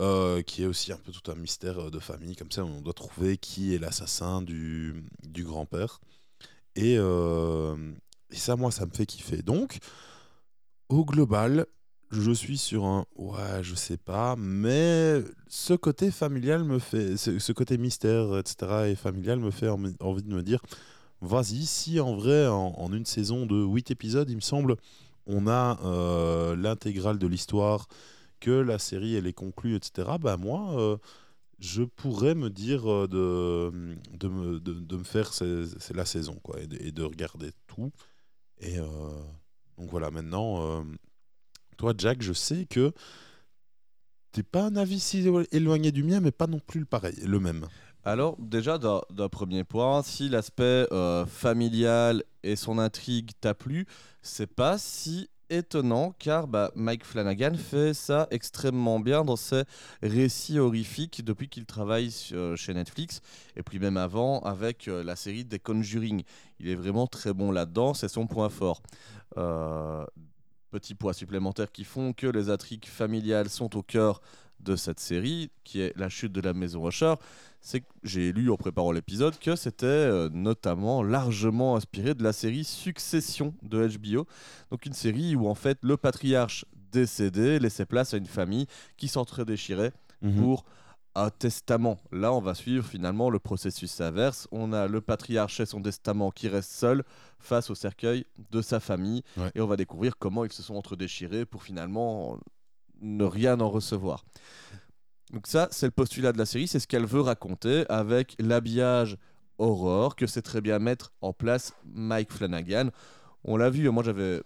Euh, qui est aussi un peu tout un mystère euh, de famille, comme ça on doit trouver qui est l'assassin du, grand-père. Et, euh, Et ça, moi, ça me fait kiffer. Donc, au global, je suis sur un ouais, je sais pas, mais ce côté familial me fait, ce, côté mystère, etc. et familial me fait envie de me dire, vas-y, si en vrai, en, en une saison de 8 épisodes, il me semble, on a euh, l'intégrale de l'histoire, que la série elle est conclue, etc. Bah moi, euh, je pourrais me dire euh, de, de, me, de, me faire c'est c'est la saison quoi, et de, regarder tout. Et euh, donc voilà, maintenant, toi Jack, je sais que t'es pas un avis si élo- éloigné du mien, mais pas non plus le pareil, le même. Alors, déjà, d'un premier point, si l'aspect familial et son intrigue t'a plu, c'est pas si étonnant car bah, Mike Flanagan fait ça extrêmement bien dans ses récits horrifiques depuis qu'il travaille euh, chez Netflix et puis même avant avec euh, la série des Conjuring. Il est vraiment très bon là-dedans, c'est son point fort. Euh, petits points supplémentaires qui font que les intrigues familiales sont au cœur de cette série, qui est la chute de la maison Usher, c'est que j'ai lu en préparant l'épisode que c'était euh, notamment largement inspiré de la série Succession de HBO, donc une série où en fait le patriarche décédé laissait place à une famille qui s'entre-déchirait pour un testament. Là, on va suivre finalement le processus inverse. On a le patriarche et son testament qui reste seul face au cercueil de sa famille Ouais. et on va découvrir comment ils se sont entre-déchirés pour finalement ne rien en recevoir. Donc ça, c'est le postulat de la série, c'est ce qu'elle veut raconter avec l'habillage horreur que sait très bien mettre en place Mike Flanagan. On l'a vu, moi j'avais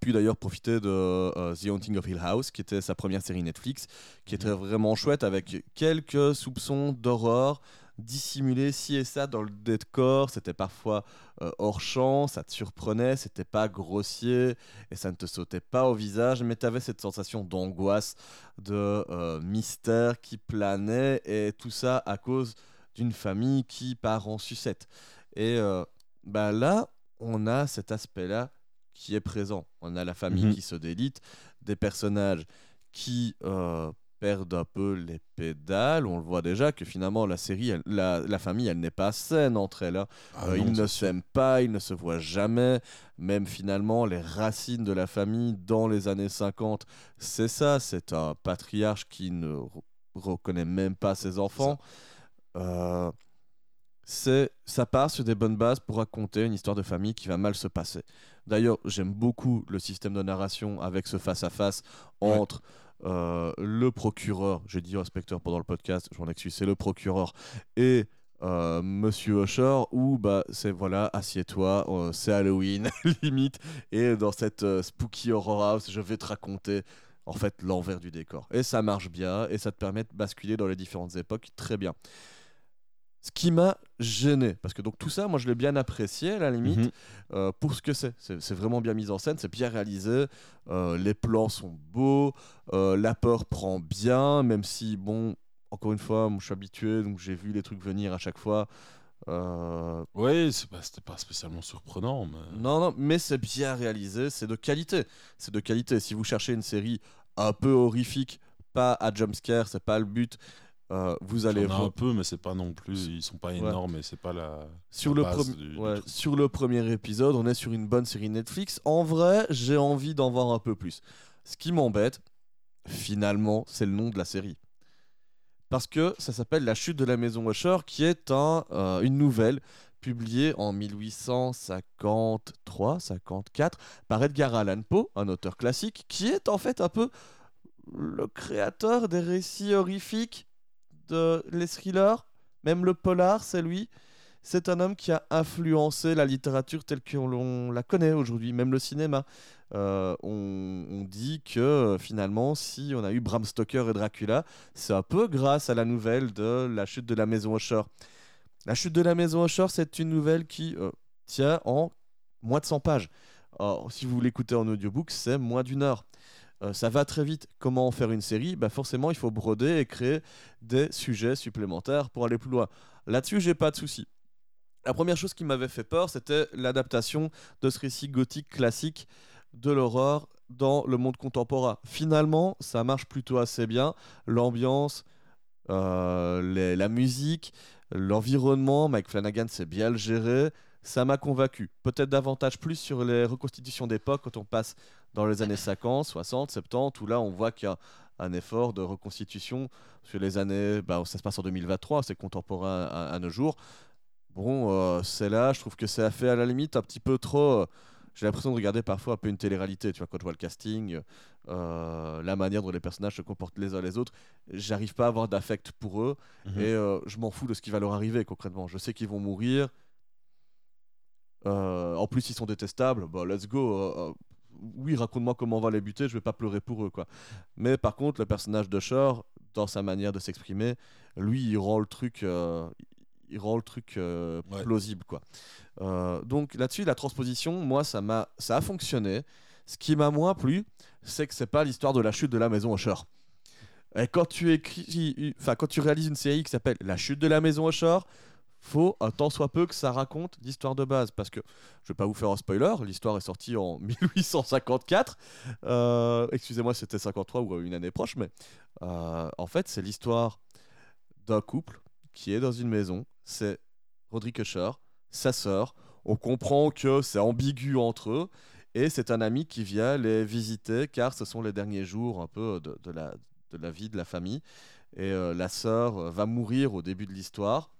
pu d'ailleurs profiter de euh, The Haunting of Hill House, qui était sa première série Netflix, qui était vraiment chouette avec quelques soupçons d'horreur dissimulés ci et ça dans le décor. C'était parfois euh, hors champ, ça te surprenait, c'était pas grossier et ça ne te sautait pas au visage, mais tu avais cette sensation d'angoisse, de euh, mystère qui planait et tout ça à cause d'une famille qui part en sucette. Et euh, bah là, on a cet aspect-là qui est présent. On a la famille Mhm. qui se délite, des personnages qui perdent un peu les pédales. On le voit déjà que finalement la série, elle- la, la famille, elle n'est pas saine entre elles. hein. Ah Euh, non, ils ne s'aiment pas, ils ne se voient jamais. Même finalement, les racines de la famille dans les années 50, c'est ça. C'est un patriarche qui ne re- reconnaît même pas ses enfants. Euh, c'est ça part sur des bonnes bases pour raconter une histoire de famille qui va mal se passer. D'ailleurs, j'aime beaucoup le système de narration avec ce face-à-face Ouais. entre euh, le procureur, j'ai dit inspecteur pendant le podcast, je m'en excuse, c'est le procureur, et euh, Monsieur Usher, où bah, c'est voilà, assieds-toi, euh, c'est Halloween, limite, et dans cette spooky horror house, je vais te raconter en fait l'envers du décor. Et ça marche bien, et ça te permet de basculer dans les différentes époques très bien. Ce qui m'a gêné, parce que donc tout ça, moi je l'ai bien apprécié à la limite, Mhm. euh, pour ce que c'est. C'est vraiment bien mis en scène, c'est bien réalisé, euh, les plans sont beaux, euh, la peur prend bien, même si, bon, encore une fois, moi, je suis habitué, donc j'ai vu les trucs venir à chaque fois. Euh, Ouais, c'est pas- c'était pas spécialement surprenant, mais. non, non, mais c'est bien réalisé, c'est de qualité. C'est de qualité. Si vous cherchez une série un peu horrifique, pas à jumpscare, c'est pas le but, euh, vous allez voir. un peu, mais c'est pas non plus. Ils sont pas énormes et c'est pas la. Sur la le, base premi- du- du ouais, truc. sur le premier épisode, on est sur une bonne série Netflix. En vrai, j'ai envie d'en voir un peu plus. Ce qui m'embête, finalement, c'est le nom de la série. Parce que ça s'appelle La chute de la maison Usher, qui est un, euh, une nouvelle publiée en 1853-54 par Edgar Allan Poe, un auteur classique, qui est en fait un peu le créateur des récits horrifiques, de les thrillers, même le polar, c'est lui. C'est un homme qui a influencé la littérature telle qu'on l'on la connaît aujourd'hui, même le cinéma. Euh, on, dit que euh, finalement, si on a eu Bram Stoker et Dracula, c'est un peu grâce à la nouvelle de La chute de la maison Usher. La chute de la maison Usher, c'est une nouvelle qui euh, tient en moins de 100 pages. Si vous l'écoutez en audiobook, c'est moins d'une heure. Euh, ça va très vite. Comment en faire une série? Bah Forcément, il faut broder et créer des sujets supplémentaires pour aller plus loin. Là-dessus, j'ai pas de souci. La première chose qui m'avait fait peur, c'était l'adaptation de ce récit gothique classique de l'horreur dans le monde contemporain. Finalement, ça marche plutôt assez bien. L'ambiance, euh, la musique, l'environnement, Mike Flanagan sait bien le gérer. ça m'a convaincu. Peut-être davantage plus sur les reconstitutions d'époque quand on passe dans les années 50, 60, 70, où là on voit qu'il y a un effort de reconstitution sur les années. Bah, ça se passe en 2023, c'est contemporain à, à nos jours. Bon, euh, c'est là, je trouve que ça fait à la limite un petit peu trop. euh, j'ai l'impression de regarder parfois un peu une télé-réalité, tu vois, quand je vois le casting, euh, la manière dont les personnages se comportent les uns les autres, j'arrive pas à avoir d'affect pour eux Mhm. et euh, je m'en fous de ce qui va leur arriver concrètement. Je sais qu'ils vont mourir. Euh, en plus, ils sont détestables. Bah, let's go. euh, oui, raconte-moi comment on va les buter. Je vais pas pleurer pour eux, quoi. Mais par contre, le personnage de Shore, dans sa manière de s'exprimer, lui, il rend le truc, euh, il rend le truc euh, Ouais. plausible, quoi. Euh, donc là-dessus, la transposition, moi, ça m'a, ça a fonctionné. Ce qui m'a moins plu, c'est que c'est pas l'histoire de la chute de la maison Usher. Et quand tu écris, enfin quand tu réalises une série qui s'appelle La chute de la maison Usher, faut un tant soit peu que ça raconte l'histoire de base. Parce que je vais pas vous faire un spoiler, l'histoire est sortie en 1854. Euh, Excusez-moi, c'était 53 ou une année proche, mais euh, en fait, c'est l'histoire d'un couple qui est dans une maison. C'est Roderick Usher, sa sœur. On comprend que c'est ambigu entre eux. Et c'est un ami qui vient les visiter car ce sont les derniers jours un peu de, la, vie de la famille. Et euh, la sœur euh, va mourir au début de l'histoire.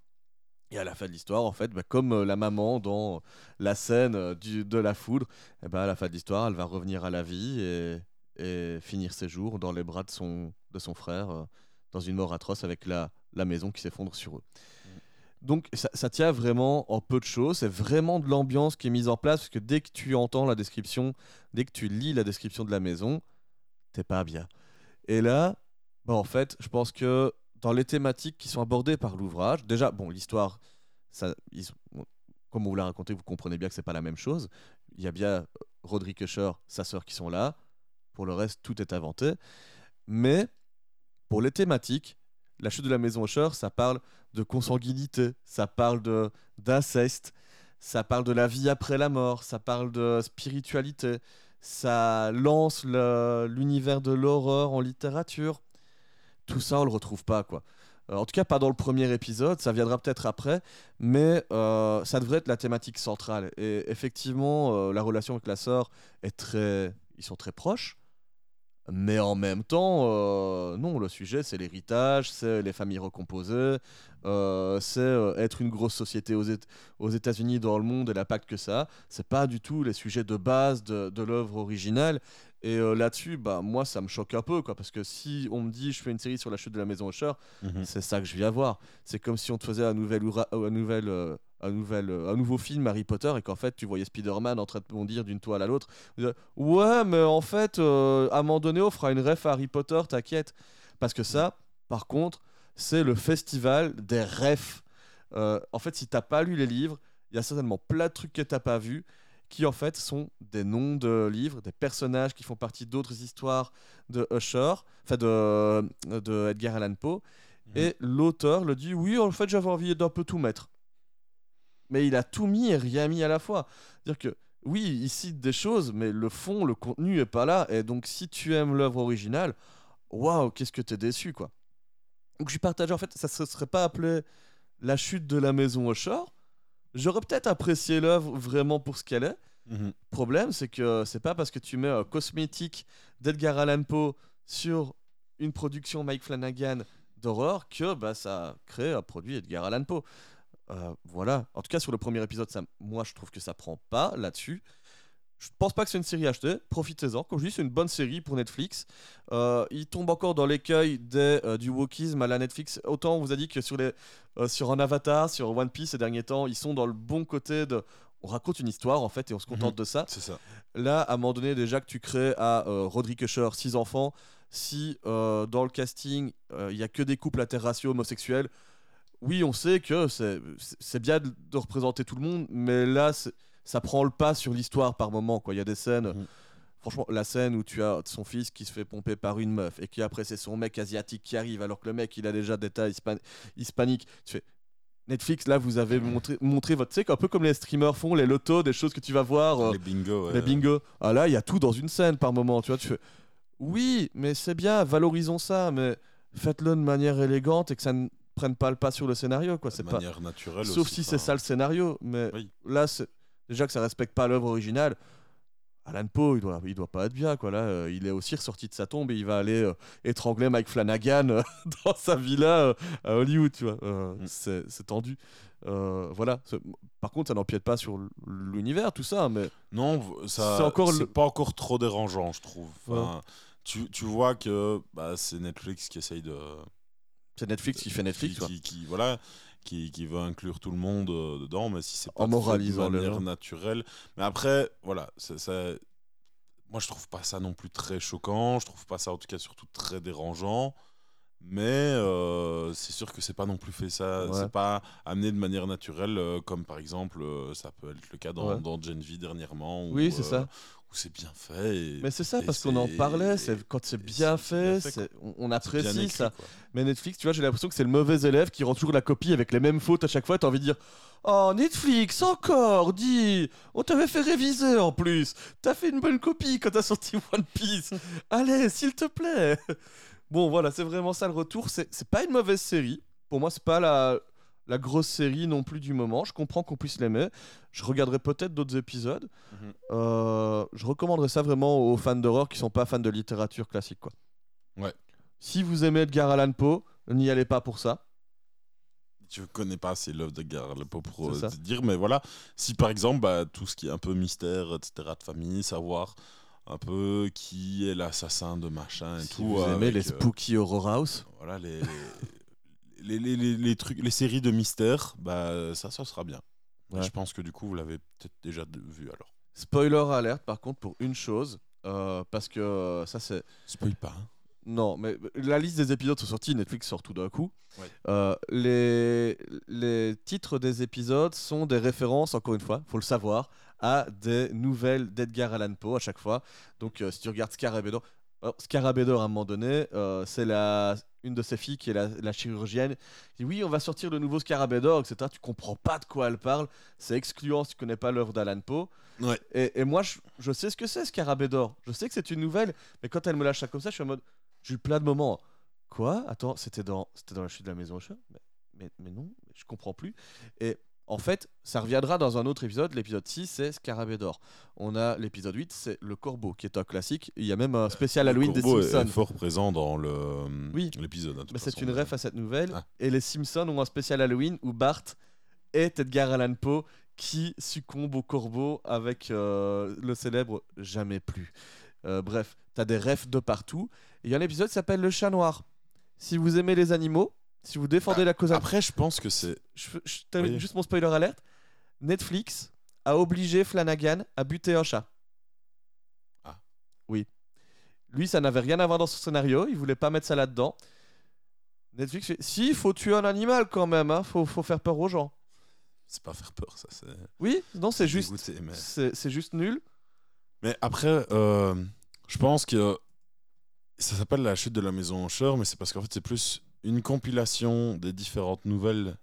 Et à la fin de l'histoire, en fait, bah, comme euh, la maman dans la scène euh, du- de la foudre, eh ben, à la fin de l'histoire, elle va revenir à la vie et, et finir ses jours dans les bras de son, de son frère, euh, dans une mort atroce avec la, la maison qui s'effondre sur eux. Donc ça, ça tient vraiment en peu de choses, c'est vraiment de l'ambiance qui est mise en place, parce que dès que tu entends la description, dès que tu lis la description de la maison, t'es pas bien. Et là, bah, en fait, je pense que dans les thématiques qui sont abordées par l'ouvrage, déjà, bon, l'histoire, ça, comme on vous l'a raconté, vous comprenez bien que c'est pas la même chose. Il y a bien euh, Roderick Usher, sa sœur qui sont là. Pour le reste, tout est inventé. Mais pour les thématiques, la chute de la maison Usher, ça parle de consanguinité, ça parle d'inceste, ça parle de la vie après la mort, ça parle de spiritualité, ça lance l'univers de l'horreur en littérature. Tout ça, on le retrouve pas, quoi. Euh, en tout cas, pas dans le premier épisode, ça viendra peut-être après, mais euh, ça devrait être la thématique centrale. Et effectivement, euh, la relation avec la sœur est très. Ils sont très proches. Mais en même temps, non, le sujet, c'est l'héritage, c'est les familles recomposées, c'est être une grosse société aux, Éta- aux États-Unis, dans le monde et l'impact que ça a. C'est pas du tout les sujets de base de l'œuvre originale. Et euh, là-dessus, bah, moi, ça me choque un peu, quoi, parce que si on me dit je fais une série sur la chute de la maison Usher, Mhm. c'est ça que je viens voir. C'est comme si on te faisait un nouvel, euh, un nouvel, euh, un nouvel, un nouveau film Harry Potter et qu'en fait tu voyais Spider-Man en train de bondir d'une toile à l'autre. Ouais, mais en fait, euh, à un moment donné, on fera une ref à Harry Potter, t'inquiète. Parce que ça, par contre, c'est le festival des refs. Euh, en fait, si t'as pas lu les livres, il y a certainement plein de trucs que t'as pas vus qui en fait sont des noms de livres, des personnages qui font partie d'autres histoires de Usher, enfin de, de Edgar Allan Poe. Et l'auteur le dit oui, en fait, j'avais envie d'un peu tout mettre. Mais il a tout mis et rien mis à la fois. C'est-à-dire que oui, il cite des choses, mais le fond, le contenu est pas là. Et donc, si tu aimes l'œuvre originale, waouh, qu'est-ce que t'es déçu, quoi. Donc, je suis partagé. En fait, ça se serait pas appelé La chute de la maison Usher. J'aurais peut-être apprécié l'œuvre vraiment pour ce qu'elle est. Mhm. problème, c'est que c'est pas parce que tu mets un cosmétique d'Edgar Allan Poe sur une production Mike Flanagan d'horreur que bah, ça crée un produit Edgar Allan Poe. Euh, voilà. En tout cas, sur le premier épisode, ça, moi, je trouve que ça prend pas là-dessus. Je pense pas que c'est une série achetée. Profitez-en. Comme je dis, c'est une bonne série pour Netflix. Euh, il tombe encore dans l'écueil des, euh, du wokisme à la Netflix. Autant on vous a dit que sur, les, euh, sur un Avatar, sur One Piece ces derniers temps, ils sont dans le bon côté de. On raconte une histoire en fait et on se contente de ça. C'est ça. Là, à un moment donné, déjà que tu crées à euh, Roderick Usher six enfants, si dans le casting il y a que des couples interraciaux homosexuels, oui, on sait que c'est c'est bien de représenter tout le monde, mais là, c'est- ça prend le pas sur l'histoire par moment. quoi. Il y a des scènes. Mhm. Franchement, la scène où tu as son fils qui se fait pomper par une meuf et qui après c'est son mec asiatique qui arrive alors que le mec il a déjà d'état hispan hispanique. Tu fais Netflix, là vous avez montré, montré votre. Tu sais, un peu comme les streamers font, les lotos, des choses que tu vas voir. euh, Les bingo. ouais. les bingo. Ah là, il y a tout dans une scène par moment, tu vois. Tu fais, oui, mais c'est bien, valorisons ça, mais faites-le de manière élégante et que ça ne prennent pas le pas sur le scénario, quoi. de pas. manière naturelle. Sauf aussi, si c'est ça le scénario, mais Oui. là, c'est- déjà que ça respecte pas l'œuvre originale. Alan Poe, il doit, il doit pas être bien, quoi. Là, euh, il est aussi ressorti de sa tombe et il va aller euh, étrangler Mike Flanagan euh, dans sa villa à Hollywood, tu vois. Mm. c'est, tendu. Voilà. Par contre, ça n'empiète pas sur l'univers, tout ça, mais Non, ça, C'est encore c'est le- pas encore trop dérangeant, je trouve. Enfin, tu, tu vois que bah, c'est Netflix qui essaye de. c'est Netflix qui fait Netflix, qui, quoi. qui, qui- voilà, qui, qui veut inclure tout le monde euh, dedans, mais si c'est pas En moralisant de manière naturelle. Mais après, voilà, c'est- moi je trouve pas ça non plus très choquant, je trouve pas ça en tout cas surtout très dérangeant. Mais euh, c'est sûr que c'est pas non plus fait ça, Ouais. c'est pas amené de manière naturelle, euh, comme par exemple ça peut être le cas dans, Ouais. dans Gen V dernièrement. où, Oui, c'est ça. C'est bien fait. et- Mais c'est ça, parce qu'on en parlait, c'est quand c'est bien fait, on, apprécie ça. quoi. Mais Netflix, tu vois, j'ai l'impression que c'est le mauvais élève qui rend toujours la copie avec les mêmes fautes à chaque fois. T'as envie de dire Oh, Netflix, encore, dis On t'avait fait réviser en plus T'as fait une bonne copie quand t'as sorti One Piece Allez, s'il te plaît Bon, voilà, c'est vraiment ça le retour. C'est pas une mauvaise série. Pour moi, c'est pas la, la grosse série non plus du moment. Je comprends qu'on puisse l'aimer. Je regarderai peut-être d'autres épisodes. Mhm. Euh, je recommanderais ça vraiment aux fans d'horreur qui sont pas fans de littérature classique. Quoi. Ouais. Si vous aimez Edgar Allan Poe, n'y allez pas pour ça. Je connais pas assez l'œuvre de Edgar Allan Poe pour euh, te dire, mais voilà, si par exemple bah, tout ce qui est un peu mystère, etc., de famille, savoir un peu qui est l'assassin de machin et Si tout. vous aimez avec, les euh, Spooky Horror House, voilà, les, les, les, les- trucs, les séries de mystère, bah, ça, ça sera bien. Ouais. Je pense que du coup, vous l'avez peut-être déjà vu alors. spoiler alerte par contre pour une chose, euh, parce que euh, ça c'est... Spoil pas. hein. Non, mais la liste des épisodes sont sortis, Netflix sort tout d'un coup. Ouais. Euh, les, les titres des épisodes sont des références, encore une fois, faut le savoir, à des nouvelles d'Edgar Allan Poe à chaque fois. Donc euh, si tu regardes Scarabédor, Scarabédor à un moment donné, euh, c'est la une de ses filles qui est la, la chirurgienne. qui dit oui, on va sortir le nouveau Scarabédor, etc. Tu comprends pas de quoi elle parle. C'est excluant si tu connais pas l'œuvre d'Alan Poe. Ouais. Et, et moi, je, je sais ce que c'est Scarabédor. Je sais que c'est une nouvelle, mais quand elle me lâche ça comme ça, je suis en mode. J'ai eu plein de moments. Quoi? Attends, c'était dans, c'était dans la chute de la maison au chat mais, mais, mais non, je comprends plus. Et en fait, ça reviendra dans un autre épisode. L'épisode 6, c'est Scarabédor. On a l'épisode 8, c'est Le Corbeau, qui est un classique. Il y a même un spécial Halloween des Corbeau est- Simpsons. est fort présent dans le Oui. l'épisode. hein, Mais c'est une ref à cette nouvelle. Ah. Et les Simpsons ont un spécial Halloween où Bart est Edgar Allan Poe qui succombe au corbeau avec euh, le célèbre Jamais plus. Euh, bref, t'as des refs de partout. Et il y a un épisode qui s'appelle Le chat noir. Si vous aimez les animaux, si vous défendez la cause Après, je pense que c'est je, je termine Oui. juste mon spoiler alerte. Netflix a obligé Flanagan à buter un chat. Ah. Oui. Lui, ça n'avait rien à voir dans son scénario. Il voulait pas mettre ça là-dedans. Netflix fait Si, il faut tuer un animal quand même. Hein. Faut, faut faire peur aux gens. c'est pas faire peur, ça. C'est Oui, non, c'est juste. dégoûté, mais- C'est c'est juste nul. Mais après, euh, je pense que ça s'appelle la chute de la maison Usher, mais c'est parce qu'en fait, c'est plus une compilation des différentes nouvelles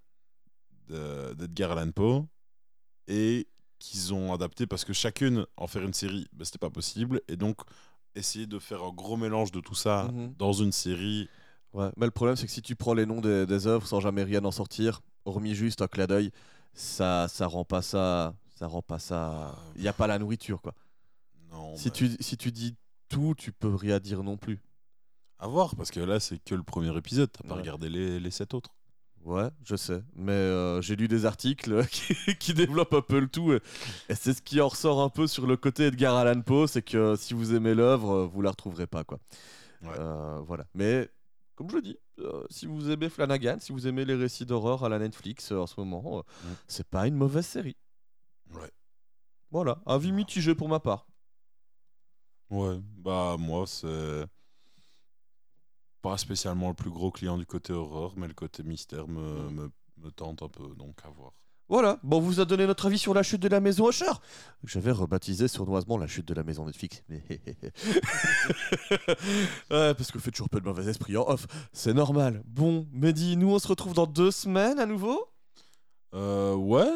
de- d'Edgar Allan Poe et qu'ils ont adapté parce que chacune en faire une série, ben, c'était pas possible. Et donc, essayer de faire un gros mélange de tout ça Mhm. dans une série. Ouais, mais le problème, c'est que si tu prends les noms des, des œuvres sans jamais rien en sortir, hormis juste un clin d'œil, ça, ça rend pas ça. Ça rend pas ça. Il n'y a pas la nourriture, quoi. Non, Si mais tu, si tu dis tout, tu peux rien dire non plus. À voir parce que là, c'est que le premier épisode. T'as pas Ouais. regardé les, les sept autres. Ouais, je sais. Mais euh, j'ai lu des articles qui, qui développent un peu le tout. Et, et c'est ce qui en ressort un peu sur le côté Edgar Allan Poe, c'est que si vous aimez l'œuvre, euh, vous la retrouverez pas, quoi. Ouais. Euh, voilà. Mais comme je le dis, euh, si vous aimez Flanagan, si vous aimez les récits d'horreur à la Netflix euh, en ce moment, euh, Mm. c'est pas une mauvaise série. Ouais. Voilà, avis mitigé pour ma part. Ouais, bah moi c'est pas spécialement le plus gros client du côté horreur, mais le côté mystère me, Mm. me, me tente un peu, donc à voir. Voilà, bon, on vous a donné notre avis sur la chute de la maison Usher. J'avais rebaptisé sournoisement la chute de la maison Netflix. Mais ouais, parce que fait toujours peu de mauvais esprit en off. C'est normal. Bon, Mehdi, nous on se retrouve dans deux semaines à nouveau? Euh, ouais,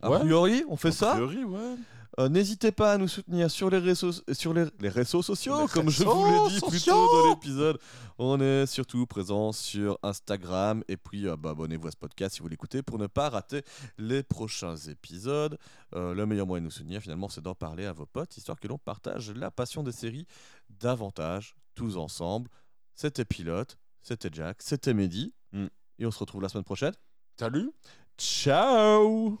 A Ouais. priori, on fait a ça? priori, ouais. Euh, N'hésitez pas à nous soutenir sur les réseaux, sur les, les réseaux sociaux, Les comme je vous l'ai dit plus tôt dans l'épisode. On est surtout présent sur Instagram. Et puis, euh, bah, abonnez-vous à ce podcast si vous l'écoutez pour ne pas rater les prochains épisodes. Euh, le meilleur moyen de nous soutenir, finalement, c'est d'en parler à vos potes, histoire que l'on partage la passion des séries davantage, tous ensemble. C'était Pilote, c'était Jack, c'était Mehdi. Mm. Et on se retrouve la semaine prochaine. Salut Ciao